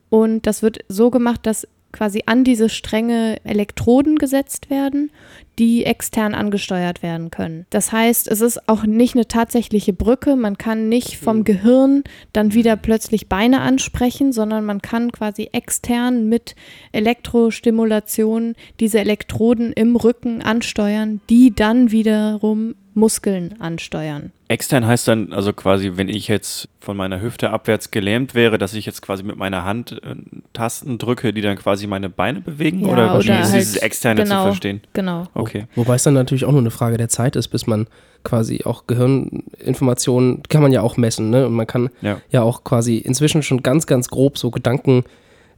Und das wird so gemacht, dass quasi an diese Stränge Elektroden gesetzt werden, die extern angesteuert werden können. Das heißt, es ist auch nicht eine tatsächliche Brücke. Man kann nicht vom Mhm. Gehirn dann wieder plötzlich Beine ansprechen, sondern man kann quasi extern mit Elektrostimulation diese Elektroden im Rücken ansteuern, die dann wiederum Muskeln ansteuern. Extern heißt dann also quasi, wenn ich jetzt von meiner Hüfte abwärts gelähmt wäre, dass ich jetzt quasi mit meiner Hand äh, Tasten drücke, die dann quasi meine Beine bewegen? Ja, oder wie oder ist halt- dieses Externe genau. zu verstehen? Genau. Okay. Wobei es dann natürlich auch nur eine Frage der Zeit ist, bis man quasi auch Gehirninformationen kann man ja auch messen, ne? Und man kann Ja. ja auch quasi inzwischen schon ganz, ganz grob so Gedanken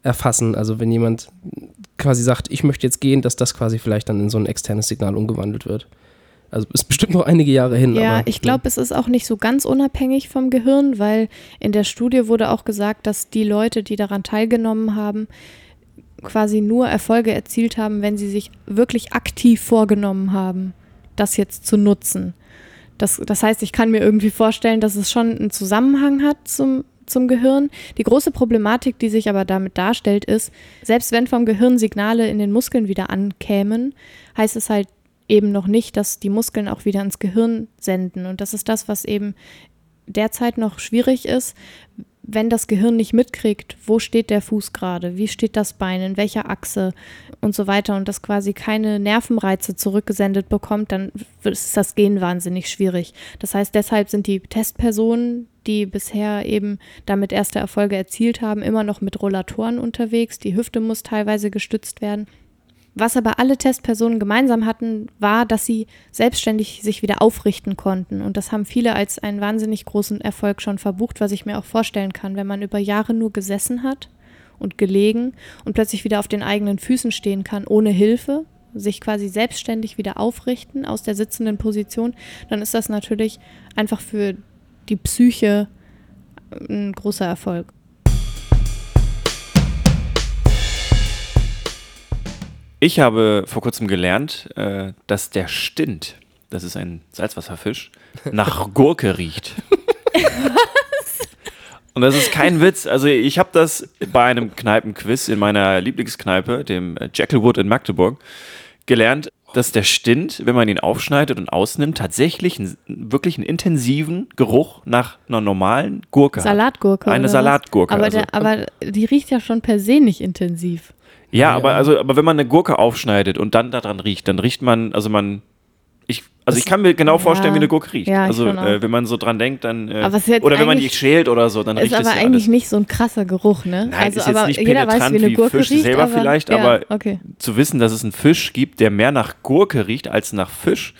erfassen. Also wenn jemand quasi sagt, ich möchte jetzt gehen, dass das quasi vielleicht dann in so ein externes Signal umgewandelt wird. Also ist bestimmt noch einige Jahre hin. Ja, aber, ich glaube, es ist auch nicht so ganz unabhängig vom Gehirn, weil in der Studie wurde auch gesagt, dass die Leute, die daran teilgenommen haben, quasi nur Erfolge erzielt haben, wenn sie sich wirklich aktiv vorgenommen haben, das jetzt zu nutzen. Das, das heißt, ich kann mir irgendwie vorstellen, dass es schon einen Zusammenhang hat zum, zum Gehirn. Die große Problematik, die sich aber damit darstellt, ist, selbst wenn vom Gehirn Signale in den Muskeln wieder ankämen, heißt es halt eben noch nicht, dass die Muskeln auch wieder ins Gehirn senden. Und das ist das, was eben derzeit noch schwierig ist, wenn das Gehirn nicht mitkriegt, wo steht der Fuß gerade, wie steht das Bein, in welcher Achse und so weiter und das quasi keine Nervenreize zurückgesendet bekommt, dann ist das Gehen wahnsinnig schwierig. Das heißt, deshalb sind die Testpersonen, die bisher eben damit erste Erfolge erzielt haben, immer noch mit Rollatoren unterwegs. Die Hüfte muss teilweise gestützt werden. Was aber alle Testpersonen gemeinsam hatten, war, dass sie selbstständig sich wieder aufrichten konnten. Und das haben viele als einen wahnsinnig großen Erfolg schon verbucht, was ich mir auch vorstellen kann, wenn man über Jahre nur gesessen hat und gelegen und plötzlich wieder auf den eigenen Füßen stehen kann, ohne Hilfe, sich quasi selbstständig wieder aufrichten aus der sitzenden Position, dann ist das natürlich einfach für die Psyche ein großer Erfolg. Ich habe vor kurzem gelernt, äh, dass der Stint, das ist ein Salzwasserfisch, nach Gurke riecht. Und das ist kein Witz. Also ich habe das bei einem Kneipenquiz in meiner Lieblingskneipe, dem Jackalwood in Magdeburg, gelernt, dass der Stint, wenn man ihn aufschneidet und ausnimmt, tatsächlich einen, wirklich einen intensiven Geruch nach einer normalen Gurke hat. Salatgurke. Eine oder was? Salatgurke, Aber, also- der, aber die riecht ja schon per se nicht intensiv. Ja, Ja. aber also, aber wenn man eine Gurke aufschneidet und dann daran riecht, dann riecht man, also man, ich, also ich kann mir genau vorstellen, Ja. wie eine Gurke riecht. Ja, also äh, wenn man so dran denkt, dann äh, Aber ist oder wenn man die schält oder so, dann Ist riecht aber es ja eigentlich alles. nicht so ein krasser Geruch, ne? Nein, also, ist jetzt aber nicht jeder weiß, wie eine Gurke Fisch riecht. selber aber, vielleicht, aber okay. Zu wissen, dass es einen Fisch gibt, der mehr nach Gurke riecht als nach Fisch,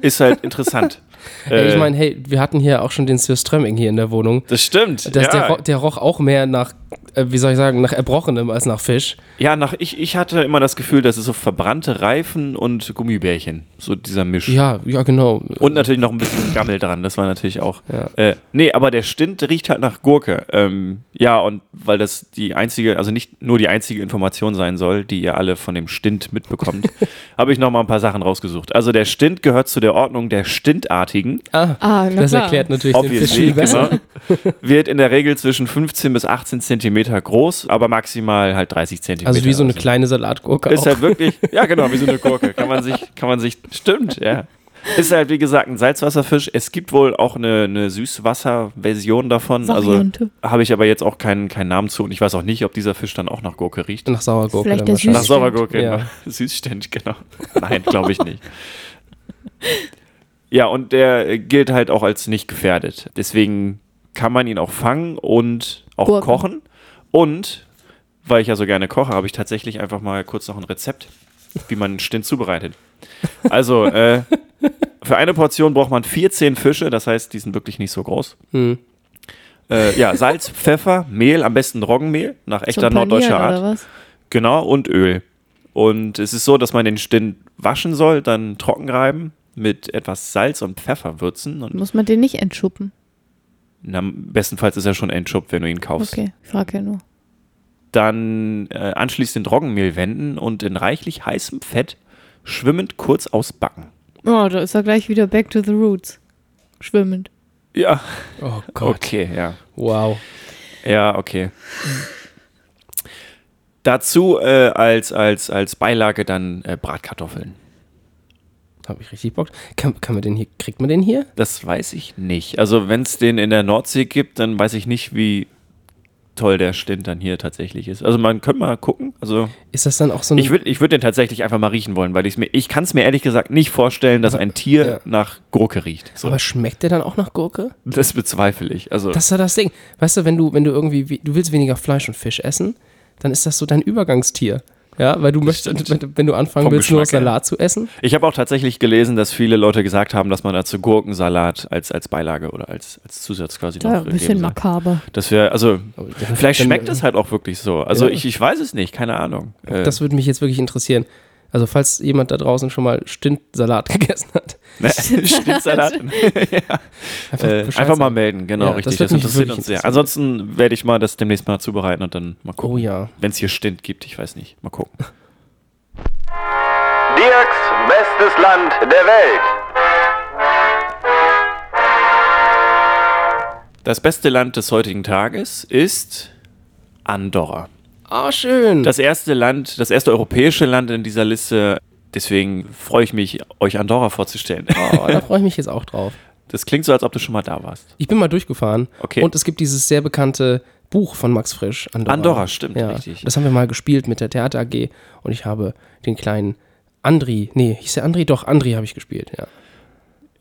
ist halt interessant. Ey, ich Äh, meine, hey, wir hatten hier auch schon den Sir Strömming hier in der Wohnung. das stimmt. Das, ja. der, der roch auch mehr nach, äh, wie soll ich sagen, nach Erbrochenem als nach Fisch. ja, nach ich, ich hatte immer das Gefühl, das ist so verbrannte Reifen und Gummibärchen, so dieser Misch. Ja, ja, genau. Und natürlich noch ein bisschen Gammel dran, das war natürlich auch. Ja. Äh, nee, aber der Stint riecht halt nach Gurke. Ähm, ja, und weil das die einzige, also nicht nur die einzige Information sein soll, die ihr alle von dem Stint mitbekommt, habe ich noch mal ein paar Sachen rausgesucht. Also der Stint gehört zu der Ordnung der Stintartigen. Ah, Ah, na das klar. erklärt natürlich den Fisch Obviously, viel besser. genau. Wird in der Regel zwischen 15 bis 18 Zentimeter groß, aber maximal halt 30 Zentimeter. Also wie so eine Also kleine Salatgurke ist auch. halt wirklich, ja genau, wie so eine Gurke. Kann man sich, kann man sich, stimmt, ja. Ist halt wie gesagt ein Salzwasserfisch. Es gibt wohl auch eine, eine Süßwasser-Version davon. Variante. Also habe ich aber jetzt auch keinen, keinen Namen zu und ich weiß auch nicht, ob dieser Fisch dann auch nach Gurke riecht. Nach Sauergurke. Vielleicht dann der wahrscheinlich. Nach. Sauergurke, Ja. genau. Süßständig, genau. Nein, glaube ich nicht. Ja, und der gilt halt auch als nicht gefährdet. Deswegen kann man ihn auch fangen und auch Gurken. kochen. Und, weil ich ja so gerne koche, habe ich tatsächlich einfach mal kurz noch ein Rezept, wie man einen Stint zubereitet. Also, äh, für eine Portion braucht man 14 Fische, das heißt, die sind wirklich nicht so groß. Hm. Äh, ja, Salz, Pfeffer, Mehl, am besten Roggenmehl, nach echter Zum norddeutscher Art. Genau, und Öl. Und es ist so, dass man den Stint waschen soll, dann trocken reiben, mit etwas Salz und Pfeffer würzen. Und Muss man den nicht entschuppen? na, bestenfalls ist er schon entschuppt, wenn du ihn kaufst. Okay, ich frage ja nur. Dann äh, anschließend in Roggenmehl wenden und in reichlich heißem Fett schwimmend kurz ausbacken. Oh, da ist er gleich wieder back to the roots. Schwimmend. Ja, Oh Gott. okay, ja. Wow. Ja, okay. Dazu äh, als, als, als Beilage dann äh, Bratkartoffeln. Habe ich richtig Bock. Kann, kann man den hier, kriegt man den hier? Das weiß ich nicht. Also wenn es den in der Nordsee gibt, dann weiß ich nicht, wie toll der Stint dann hier tatsächlich ist. Also man könnte mal gucken. Also Ist das dann auch so eine. ich würde ich würd den tatsächlich einfach mal riechen wollen, weil ich's mir, ich kann es mir ehrlich gesagt nicht vorstellen, dass ein Tier ja. nach Gurke riecht. So, aber schmeckt der dann auch nach Gurke? das bezweifle ich. Also Das ist ja das Ding. Weißt du, wenn du, wenn du irgendwie, du willst weniger Fleisch und Fisch essen, dann ist das so dein Übergangstier. Ja, weil du möchtest, wenn, du- anfangen willst, nur Geschmack her. Salat zu essen. ich habe auch tatsächlich gelesen, dass viele Leute gesagt haben, dass man dazu Gurkensalat als, als Beilage oder als, als Zusatz quasi Da, noch ein bisschen makaber. Das wäre, also vielleicht Dann- schmeckt es halt auch wirklich so. Also Ja. ich, ich weiß es nicht, keine Ahnung. Äh, Das würde mich jetzt wirklich interessieren. Also, falls jemand da draußen schon mal Stintsalat gegessen hat, ne? Stintsalat. ja. einfach, äh, einfach mal melden, genau, Ja, das richtig. Das, mich interessiert uns sehr. Ansonsten werde ich mal das demnächst mal zubereiten und dann mal gucken. Oh ja. Wenn es hier Stint gibt, ich weiß nicht. Mal gucken. Dirks bestes Land der Welt. Das beste Land des heutigen Tages ist Andorra. Oh, schön. Das erste Land, das erste europäische Land in dieser Liste. Deswegen freue ich mich, euch Andorra vorzustellen. oh, da freue ich mich jetzt auch drauf. Das klingt so, als ob du schon mal da warst. Ich bin mal durchgefahren. Okay. Und es gibt dieses sehr bekannte Buch von Max Frisch, Andorra. Andorra, stimmt, ja, richtig. Das haben wir mal gespielt mit der Theater AG und ich habe den kleinen Andri, nee, hieß der Andri? Doch, Andri habe ich gespielt, ja.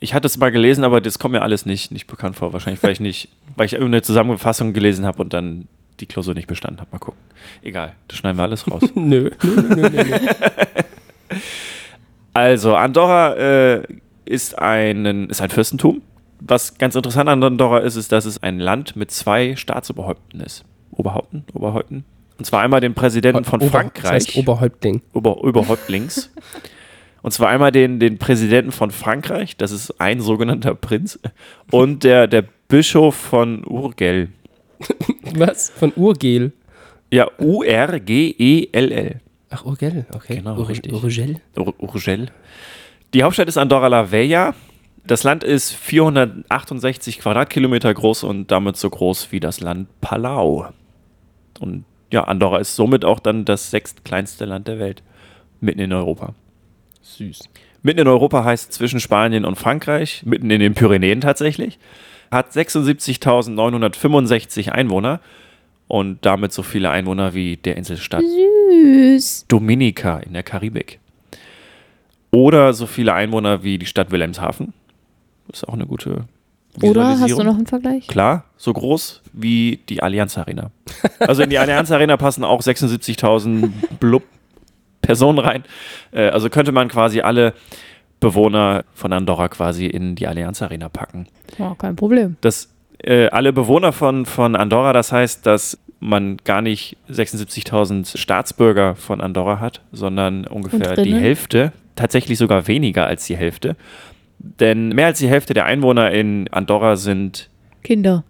Ich hatte es mal gelesen, aber das kommt mir alles nicht, nicht bekannt vor. Wahrscheinlich, weil ich nicht, weil ich irgendeine Zusammenfassung gelesen habe und dann die Klausur nicht bestanden habe. Mal gucken. Egal, das schneiden wir alles raus. Nö. Also, Andorra äh, ist, ein, ist ein Fürstentum. Was ganz interessant an Andorra ist, ist, dass es ein Land mit zwei Staatsoberhäupten ist. Oberhaupten? Oberhäupten? Und zwar einmal den Präsidenten von Ober- Frankreich. Das heißt Oberhäuptling. Ober, Oberhäuptlings. Und zwar einmal den, den Präsidenten von Frankreich, das ist ein sogenannter Prinz, und der, der Bischof von Urgell. Was? Von Urgel. Ja, U-R-G-E-L-L. Ach, Urgel, okay. Genau, Ur richtig. Urgel. Ur Urgell. Die Hauptstadt ist Andorra la Vella. Das Land ist 468 Quadratkilometer groß und damit so groß wie das Land Palau. Und ja, Andorra ist somit auch dann das sechstkleinste Land der Welt. Mitten in Europa. Süß. Mitten in Europa heißt zwischen Spanien und Frankreich, mitten in den Pyrenäen tatsächlich, hat 76.965 Einwohner und damit so viele Einwohner wie der Inselstaat Süß. Dominica in der Karibik. Oder so viele Einwohner wie die Stadt Wilhelmshaven. Das ist auch eine gute Oder hast du noch einen Vergleich? Klar, so groß wie die Allianz Arena. Also in die Allianz Arena passen auch 76.000 blub Personen rein. Äh, also könnte man quasi alle Bewohner von Andorra quasi in die Allianz Arena packen. Ja, kein Problem. Das, äh, alle Bewohner von, von Andorra, das heißt, dass man gar nicht 76.000 Staatsbürger von Andorra hat, sondern ungefähr die? Hälfte, tatsächlich sogar weniger als die Hälfte. Denn mehr als die Hälfte der Einwohner in Andorra sind Kinder.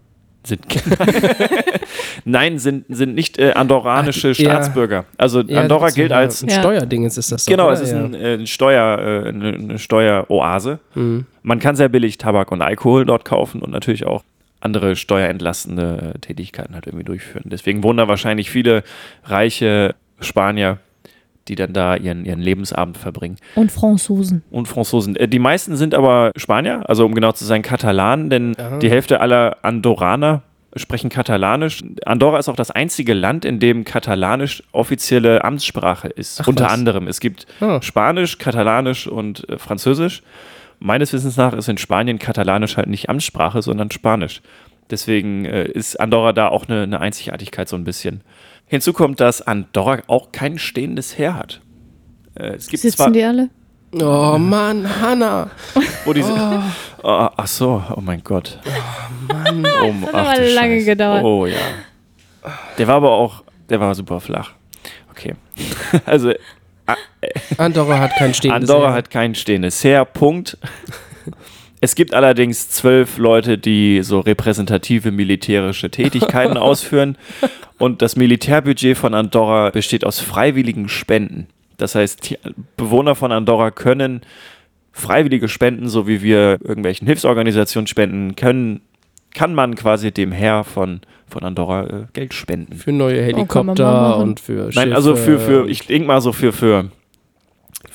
Sind Nein, sind, sind nicht äh, andorranische Ach. Staatsbürger. Also Andorra gilt ein- als Ein Ja. Steuerdingens ist das doch, Genau, oder? es ist ein, äh, ein Steuer, äh, eine, eine Steueroase. Mhm. Man kann sehr billig Tabak und Alkohol dort kaufen und natürlich auch andere steuerentlastende äh, Tätigkeiten halt irgendwie durchführen. Deswegen wohnen da wahrscheinlich viele reiche Spanier, die dann da ihren, ihren Lebensabend verbringen. Und Franzosen. Und Franzosen. Äh, Die meisten sind aber Spanier, also um genau zu sein Katalanen, denn Aha. die Hälfte aller Andorraner sprechen Katalanisch. Andorra ist auch das einzige Land, in dem Katalanisch offizielle Amtssprache ist. Ach, Unter was. anderem. Es gibt Ah. Spanisch, Katalanisch und äh, Französisch. Meines Wissens nach ist in Spanien Katalanisch halt nicht Amtssprache, sondern Spanisch. Deswegen äh, ist Andorra da auch eine, eine Einzigartigkeit so ein bisschen. Hinzu kommt, dass Andorra auch kein stehendes Heer hat. Äh, es gibt zwar, Sitzen die alle? Oh Mann, Hanna. wo diese, oh, ach so, oh mein Gott. Mann. Oh, hat ach aber lange Scheiße. gedauert. Oh ja. Der war aber auch, der war super flach. Okay. Also Andorra hat kein stehendes Andorra Heer. hat kein stehendes Heer, Punkt. Es gibt allerdings zwölf Leute, die so repräsentative militärische Tätigkeiten ausführen. Und das Militärbudget von Andorra besteht aus freiwilligen Spenden. Das heißt, die Bewohner von Andorra können freiwillige Spenden, so wie wir irgendwelchen Hilfsorganisationen spenden, können kann man quasi dem Herr von, von Andorra äh, Geld spenden. Für neue Oh, Helikopter machen. und für Nein, also für, Schiffe für ich denke mal so für, für,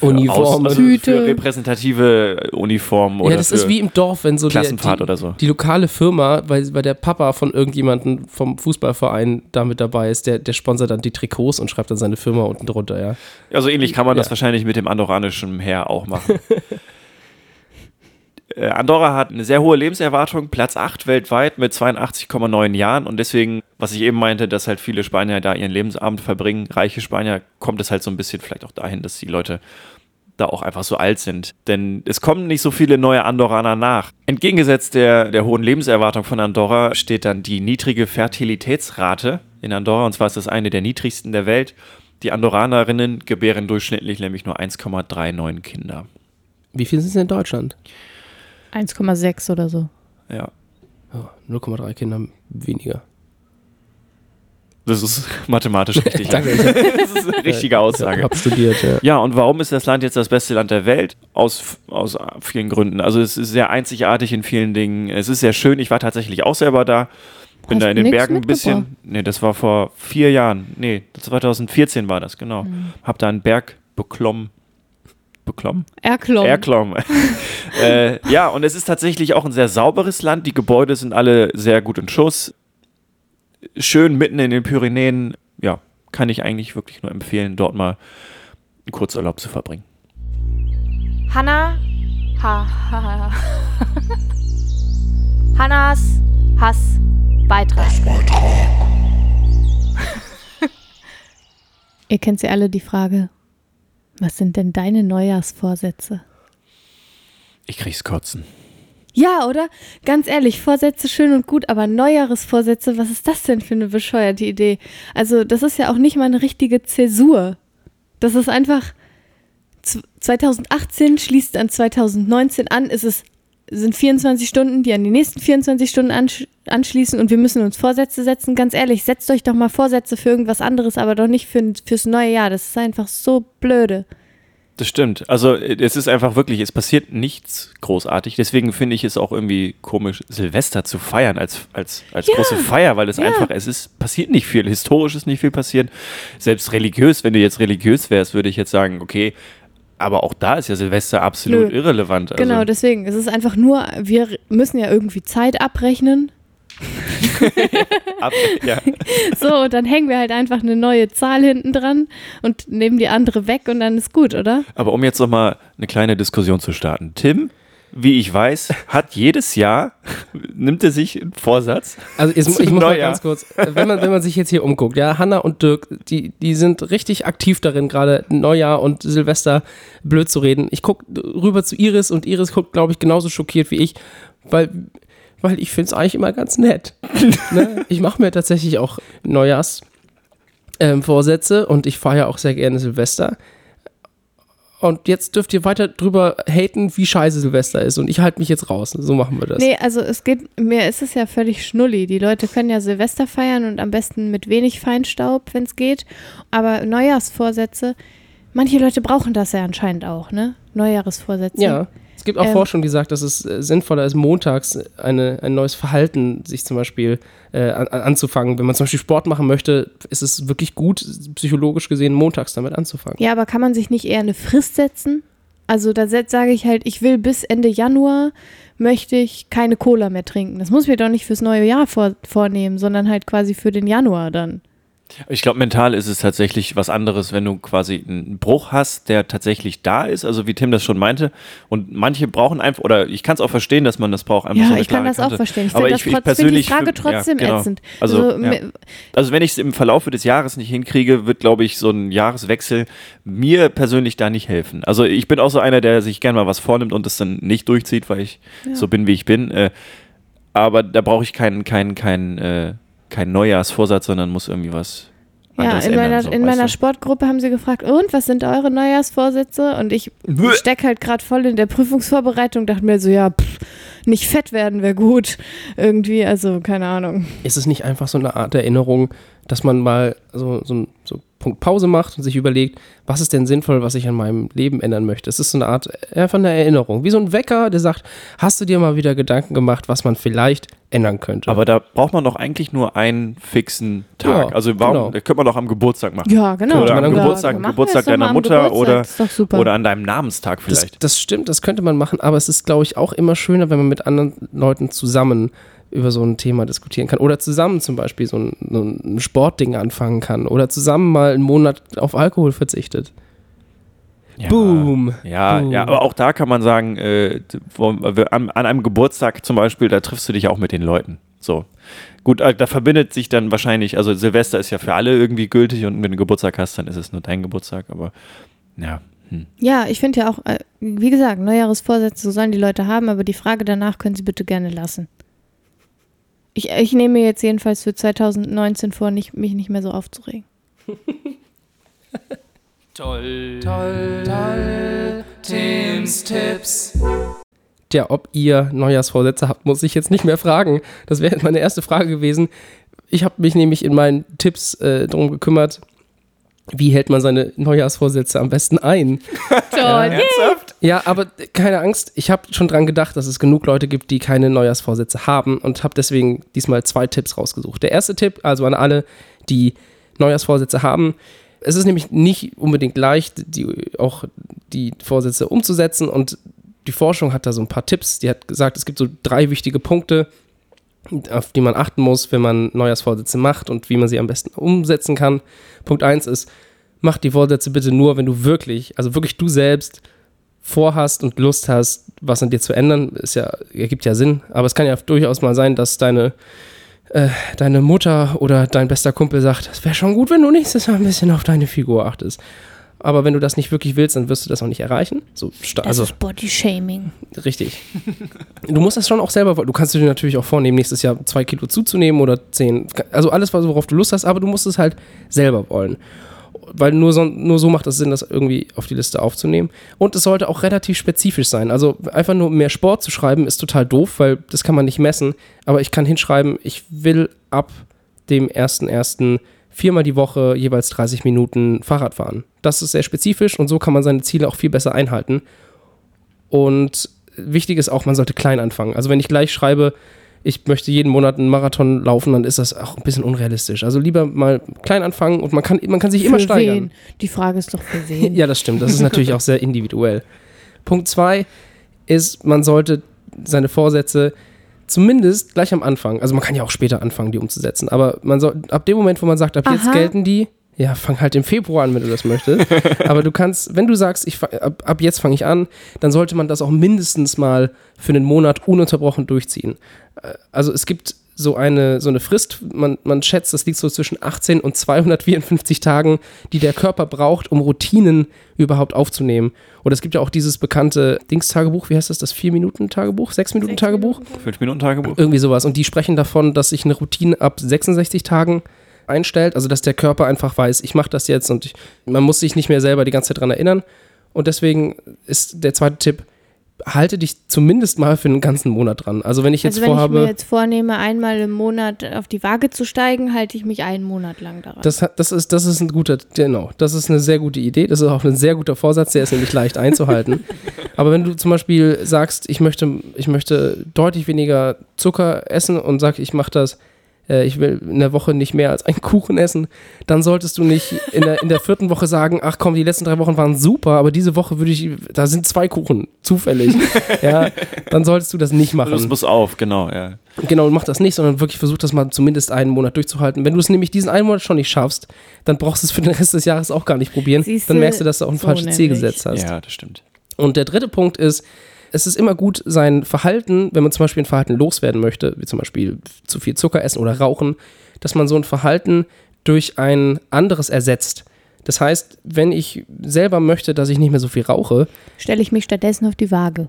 Uniformen. also für repräsentative Uniformen oder ja, das für ist wie im Dorf, wenn so die, Klassenfahrt die, oder so. die lokale Firma, weil, weil der Papa von irgendjemandem vom Fußballverein da mit dabei ist, der, der sponsert dann die Trikots und schreibt dann seine Firma unten drunter, ja. Also ähnlich kann man das Ja. wahrscheinlich mit dem andorranischen Heer auch machen. Äh, Andorra hat eine sehr hohe Lebenserwartung, Platz 8 weltweit mit 82,9 Jahren und deswegen, was ich eben meinte, dass halt viele Spanier da ihren Lebensabend verbringen, reiche Spanier, kommt es halt so ein bisschen vielleicht auch dahin, dass die Leute da auch einfach so alt sind. Denn es kommen nicht so viele neue Andorraner nach. Entgegengesetzt der, der hohen Lebenserwartung von Andorra steht dann die niedrige Fertilitätsrate in Andorra und zwar ist das eine der niedrigsten der Welt. Die Andorranerinnen gebären durchschnittlich nämlich nur 1,39 Kinder. Wie viel sind es in Deutschland? 1,6 oder so. Ja. Oh, 0,3 Kinder weniger. Das ist mathematisch richtig. Danke, ich Das ist eine richtige Aussage. habe studiert, ja. Ja, und warum ist das Land jetzt das beste Land der Welt? Aus, aus vielen Gründen. Also es ist sehr einzigartig in vielen Dingen. Es ist sehr schön. Ich war tatsächlich auch selber da. Bin Hast da in den Bergen ein bisschen. Nee, das war vor vier Jahren. Nee, 2014 war das, genau. Mhm. Hab da einen Berg beklommen. Beklommen? Erklommen. Erklommen. äh, ja, und es ist tatsächlich auch ein sehr sauberes Land. Die Gebäude sind alle sehr gut in Schuss. Schön mitten in den Pyrenäen. Ja, kann ich eigentlich wirklich nur empfehlen, dort mal einen Kurzurlaub zu verbringen. Hanna. Ha, ha, ha. Hannas Hass Beitrag. Ihr kennt sie alle die Frage, was sind denn deine Neujahrsvorsätze? Ich krieg's kotzen. Ja, oder? Ganz ehrlich, Vorsätze schön und gut, aber Neujahresvorsätze, was ist das denn für eine bescheuerte Idee? Also, das ist ja auch nicht mal eine richtige Zäsur. Das ist einfach z- 2018 schließt an 2019 an, es ist sind 24 Stunden, die an die nächsten 24 Stunden ansch anschließen und wir müssen uns Vorsätze setzen. Ganz ehrlich, setzt euch doch mal Vorsätze für irgendwas anderes, aber doch nicht für, fürs neue Jahr. Das ist einfach so blöde. Das stimmt. Also äh, es ist einfach wirklich, es passiert nichts großartig. Deswegen finde ich es auch irgendwie komisch, Silvester zu feiern als, als, als Ja. große Feier, weil es Ja. einfach, es ist, passiert nicht viel. Historisch ist nicht viel passiert. Selbst religiös, wenn du jetzt religiös wärst, würde ich jetzt sagen, okay, aber auch da ist ja Silvester absolut Nö. irrelevant. Also, Genau, deswegen. Es ist einfach nur, wir müssen ja irgendwie Zeit abrechnen. ab, ja. So, und dann hängen wir halt einfach eine neue Zahl hinten dran und nehmen die andere weg und dann ist gut, oder? Aber um jetzt nochmal eine kleine Diskussion zu starten. Tim, wie ich weiß, hat jedes Jahr, nimmt er sich einen Vorsatz. Also jetzt, ich muss mal Neujahr. ganz kurz, wenn man, wenn man sich jetzt hier umguckt, ja, Hanna und Dirk, die, die sind richtig aktiv darin, gerade Neujahr und Silvester blöd zu reden. Ich gucke rüber zu Iris und Iris guckt, glaube ich, genauso schockiert wie ich, weil, weil ich finde es eigentlich immer ganz nett. ne? Ich mache mir tatsächlich auch Neujahrs ähm, und ich feiere auch sehr gerne Silvester. Und jetzt dürft ihr weiter drüber haten, wie scheiße Silvester ist. Und ich halte mich jetzt raus. So machen wir das. Nee, also es geht, mir ist es ja völlig schnulli. Die Leute können ja Silvester feiern und am besten mit wenig Feinstaub, wenn es geht. Aber Neujahrsvorsätze, manche Leute brauchen das ja anscheinend auch, ne? Neujahresvorsätze. Ja. Es gibt auch Ähm, Forschung, die sagt, dass es äh, sinnvoller ist, montags eine, ein neues Verhalten sich zum Beispiel äh, an, an- anzufangen. Wenn man zum Beispiel Sport machen möchte, ist es wirklich gut, psychologisch gesehen, montags damit anzufangen. Ja, aber kann man sich nicht eher eine Frist setzen? Also da sage ich halt, ich will bis Ende Januar möchte ich keine Cola mehr trinken. Das muss ich mir doch nicht fürs neue Jahr vor, vornehmen, sondern halt quasi für den Januar dann. Ich glaube, mental ist es tatsächlich was anderes, wenn du quasi einen Bruch hast, der tatsächlich da ist, also wie Tim das schon meinte. Und manche brauchen einfach, oder ich kann es auch verstehen, dass man das braucht. Einfach Ja, so ich kann das auch Kante. verstehen. Ich Aber finde das ich, ich finde die persönlich Frage trotzdem ja, genau. ätzend. Also, Also, ja. also wenn ich es im Verlaufe des Jahres nicht hinkriege, wird, glaube ich, so ein Jahreswechsel mir persönlich da nicht helfen. Also ich bin auch so einer, der sich gerne mal was vornimmt und das dann nicht durchzieht, weil ich so bin, wie ich bin. Äh, aber da brauche ich keinen keinen keinen keinen Neujahrsvorsatz, sondern muss irgendwie was Ja, in ändern, meiner, so, in meiner du? Sportgruppe haben sie gefragt, und was sind eure Neujahrsvorsätze? Und ich stecke halt gerade voll in der Prüfungsvorbereitung, dachte mir so, ja, pff, nicht fett werden wäre gut. Irgendwie, also keine Ahnung. Ist es nicht einfach so eine Art Erinnerung, dass man mal so, so, so Punkt Pause macht und sich überlegt, was ist denn sinnvoll, was ich an meinem Leben ändern möchte. Es ist so eine Art, äh, einfach eine Erinnerung, wie so ein Wecker, der sagt, hast du dir mal wieder Gedanken gemacht, was man vielleicht ändern könnte. Aber da braucht man doch eigentlich nur einen fixen Tag. Ja, also warum, genau. das könnte man doch am Geburtstag machen. Ja, genau. Oder am dann- Geburtstag, Geburtstag deiner Mutter Geburtstag. oder, oder an deinem Namenstag das, vielleicht. das stimmt, das könnte man machen, aber es ist, glaube ich, auch immer schöner, wenn man mit anderen Leuten zusammen über so ein Thema diskutieren kann. Oder zusammen zum Beispiel so ein, so ein Sportding anfangen kann. Oder zusammen mal einen Monat auf Alkohol verzichtet. Ja. Boom. Ja, Boom. ja, aber auch da kann man sagen, äh, wo, an, an einem Geburtstag zum Beispiel, da triffst du dich auch mit den Leuten. So. Gut, äh, da verbindet sich dann wahrscheinlich, also Silvester ist ja für alle irgendwie gültig und wenn du einen Geburtstag hast, dann ist es nur dein Geburtstag, aber ja. Hm. Ja, ich finde ja auch, äh, wie gesagt, Neujahresvorsätze sollen die Leute haben, aber die Frage danach können sie bitte gerne lassen. Ich, ich nehme mir jetzt jedenfalls für 2019 vor, nicht, mich nicht mehr so aufzuregen. Toll. Toll. Toll. Tims Tipps. Tja, ob ihr Neujahrsvorsätze habt, muss ich jetzt nicht mehr fragen. Das wäre meine erste Frage gewesen. Ich habe mich nämlich in meinen Tipps äh, darum gekümmert, wie hält man seine Neujahrsvorsätze am besten ein. Toll. Ja, aber keine Angst, ich habe schon dran gedacht, dass es genug Leute gibt, die keine Neujahrsvorsätze haben und habe deswegen diesmal zwei Tipps rausgesucht. Der erste Tipp, also an alle, die Neujahrsvorsätze haben, es ist nämlich nicht unbedingt leicht, die, auch die Vorsätze umzusetzen und die Forschung hat da so ein paar Tipps. Die hat gesagt, es gibt so drei wichtige Punkte, auf die man achten muss, wenn man Neujahrsvorsätze macht und wie man sie am besten umsetzen kann. Punkt eins ist, mach die Vorsätze bitte nur, wenn du wirklich, also wirklich du selbst vorhast und Lust hast, was an dir zu ändern. Ist ja, ergibt ja Sinn, aber es kann ja durchaus mal sein, dass deine, äh, deine Mutter oder dein bester Kumpel sagt, es wäre schon gut, wenn du nächstes Jahr ein bisschen auf deine Figur achtest. Aber wenn du das nicht wirklich willst, dann wirst du das auch nicht erreichen. So, Das also, ist Body-Shaming. Richtig. Du musst das schon auch selber, du kannst dir natürlich auch vornehmen, nächstes Jahr zwei Kilo zuzunehmen oder zehn, also alles, was- worauf du Lust hast, aber du musst es halt selber wollen. Weil nur so, nur so macht es Sinn, das irgendwie auf die Liste aufzunehmen. Und es sollte auch relativ spezifisch sein. Also einfach nur mehr Sport zu schreiben, ist total doof, weil das kann man nicht messen. Aber ich kann hinschreiben, ich will ab dem 1.1. viermal die Woche jeweils 30 Minuten Fahrrad fahren. Das ist sehr spezifisch und so kann man seine Ziele auch viel besser einhalten. Und wichtig ist auch, man sollte klein anfangen. Also wenn ich gleich schreibe, ich möchte jeden Monat einen Marathon laufen, dann ist das auch ein bisschen unrealistisch. Also lieber mal klein anfangen und man kann, man kann sich immer für steigern. wen? Die Frage ist doch für wen. Ja, das stimmt. Das ist natürlich auch sehr individuell. Punkt zwei ist, man sollte seine Vorsätze zumindest gleich am Anfang, also man kann ja auch später anfangen, die umzusetzen, aber man soll, ab dem Moment, wo man sagt, ab jetzt Aha. gelten die, ja, fang halt im Februar an, wenn du das möchtest. aber du kannst, wenn du sagst, ich, ab, ab jetzt fange ich an, dann sollte man das auch mindestens mal für einen Monat ununterbrochen durchziehen. Äh, Also es gibt so eine, so eine Frist, man, man schätzt, das liegt so zwischen 18 und 254 Tagen, die der Körper braucht, um Routinen überhaupt aufzunehmen. Oder es gibt ja auch dieses bekannte Dingstagebuch, wie heißt das, das 4-Minuten-Tagebuch, 6-Minuten-Tagebuch? Fünf Minuten Tagebuch. Irgendwie sowas. Und die sprechen davon, dass sich eine Routine ab 66 Tagen einstellt, also dass der Körper einfach weiß, ich mache das jetzt und ich, man muss sich nicht mehr selber die ganze Zeit dran erinnern. Und deswegen ist der zweite Tipp, halte dich zumindest mal für einen ganzen Monat dran. Also wenn ich jetzt also wenn ich vorhabe, mir jetzt vornehme, einmal im Monat auf die Waage zu steigen, halte ich mich einen Monat lang daran. Das, das, ist, das ist ein guter, genau, das ist eine sehr gute Idee. Das ist auch ein sehr guter Vorsatz, der ist nämlich leicht einzuhalten. Aber wenn du zum Beispiel sagst, ich möchte, ich möchte deutlich weniger Zucker essen und sag, ich mache das, äh, ich will in der Woche nicht mehr als einen Kuchen essen, dann solltest du nicht in der, in der vierten Woche sagen, ach komm, die letzten drei Wochen waren super, aber diese Woche würde ich, da sind zwei Kuchen, zufällig. ja, dann solltest du das nicht machen. Das muss auf, genau, ja. Genau, mach das nicht, sondern wirklich versuch das mal zumindest einen Monat durchzuhalten. Wenn du es nämlich diesen einen Monat schon nicht schaffst, dann brauchst du es für den Rest des Jahres auch gar nicht probieren. Siehste, dann merkst du, dass du auch ein so falsches Ziel gesetzt hast. Ja, das stimmt. Und der dritte Punkt ist, es ist immer gut, sein Verhalten, wenn man zum Beispiel ein Verhalten loswerden möchte, wie zum Beispiel zu viel Zucker essen oder rauchen, dass man so ein Verhalten durch ein anderes ersetzt. Das heißt, wenn ich selber möchte, dass ich nicht mehr so viel rauche, Stelle ich mich stattdessen auf die Waage.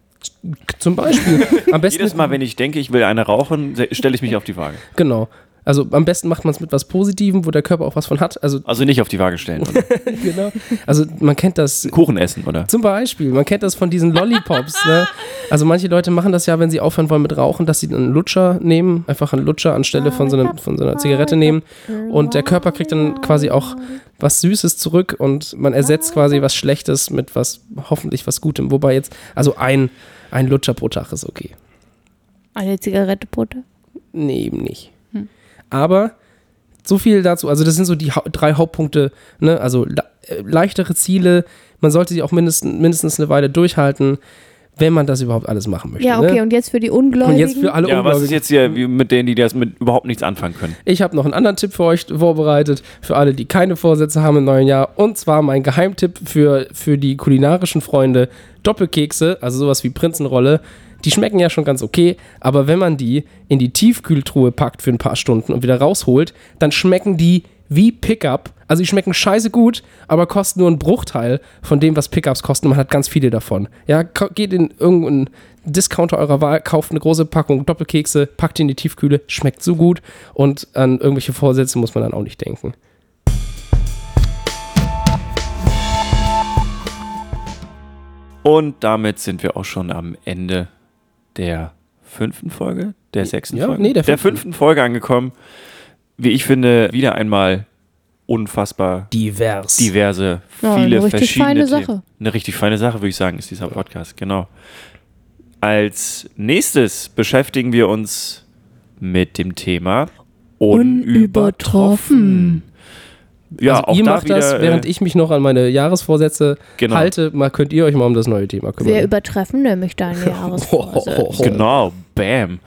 zum Beispiel, am besten Jedes Mal, wenn ich denke, ich will eine rauchen, stelle ich mich auf die Waage. Genau. Also am besten macht man es mit was Positivem, wo der Körper auch was von hat. Also Also nicht auf die Waage stellen. Oder? genau. Also man kennt das Kuchen essen, oder? zum Beispiel, man kennt das von diesen Lollipops. ne? Also manche Leute machen das ja, wenn sie aufhören wollen mit Rauchen, dass sie einen Lutscher nehmen, einfach einen Lutscher anstelle von so, einer, von so einer Zigarette nehmen. Und der Körper kriegt dann quasi auch was Süßes zurück und man ersetzt quasi was Schlechtes mit was, hoffentlich was Gutem. Wobei jetzt, also ein, ein Lutscher pro Tag ist okay. Eine Zigarette pro Tag? Nee, eben nicht. Aber so viel dazu. Also, das sind so die Hau drei Hauptpunkte. Ne? Also, le äh, leichtere Ziele. Man sollte sie auch mindestens, mindestens eine Weile durchhalten, wenn man das überhaupt alles machen möchte. Ja, okay, Ne? und jetzt für die Ungläubigen. Und jetzt für alle Ja, was ist Ungläubigen. jetzt hier wie mit denen, die das mit überhaupt nichts anfangen können? Ich habe noch einen anderen Tipp für euch vorbereitet, für alle, die keine Vorsätze haben im neuen Jahr. Und zwar mein Geheimtipp für, für die kulinarischen Freunde: Doppelkekse, also sowas wie Prinzenrolle. Die schmecken ja schon ganz okay, aber wenn man die in die Tiefkühltruhe packt für ein paar Stunden und wieder rausholt, dann schmecken die wie Pickup. Also die schmecken scheiße gut, aber kosten nur einen Bruchteil von dem, was Pickups kosten. Man hat ganz viele davon. Ja, geht in irgendeinen Discounter eurer Wahl, kauft eine große Packung Doppelkekse, packt die in die Tiefkühle, schmeckt so gut und an irgendwelche Vorsätze muss man dann auch nicht denken. Und damit sind wir auch schon am Ende der fünften Folge, der sechsten Ja, Folge, nee, der der fünften. Folge angekommen. Wie ich finde, wieder einmal unfassbar Divers. diverse, Ja, viele eine richtig verschiedene feine Themen. Sache. Eine richtig feine Sache, würde ich sagen, ist dieser Podcast, genau. Als nächstes beschäftigen wir uns mit dem Thema unübertroffen. Ja, also auch ihr da macht wieder, das, während äh, ich mich noch an meine Jahresvorsätze Genau. halte. Mal könnt ihr euch mal um das neue Thema Wir kümmern. übertreffen nämlich deine Jahresvorsätze. Genau, bam.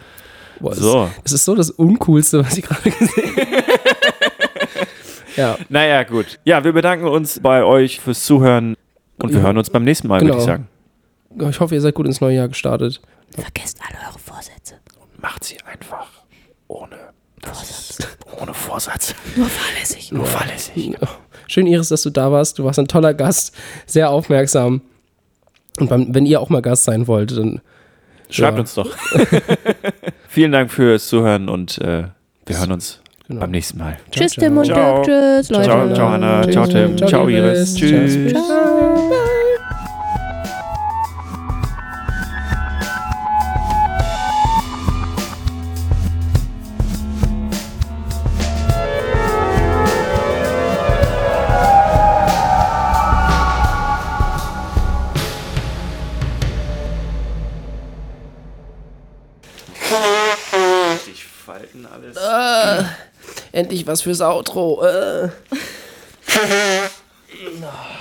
Boah, es So. ist- Es ist so das Uncoolste, was ich gerade gesehen habe. ja, Naja, gut. Ja, wir bedanken uns bei euch fürs Zuhören und wir Ja. hören uns beim nächsten Mal, Genau. würde ich sagen. ich hoffe, ihr seid gut ins neue Jahr gestartet. Vergesst alle eure Vorsätze. Macht sie einfach ohne Vorsatz. Ohne Vorsatz. Nur fahrlässig. Nur fahrlässig. Schön, Iris, dass du da warst. Du warst ein toller Gast, sehr aufmerksam. Und beim, wenn ihr auch mal Gast sein wollt, dann Schreibt Ja. uns doch. Vielen Dank fürs Zuhören und äh, wir hören uns Genau. beim nächsten Mal. Tschüss, ciao. Tim und Ciao. Dirk. Tschüss, Leute. Ciao, ciao, Hanna. Ciao, Tim. Ciao. Iris. Tschüss. Ciao. Endlich was fürs Outro. Äh.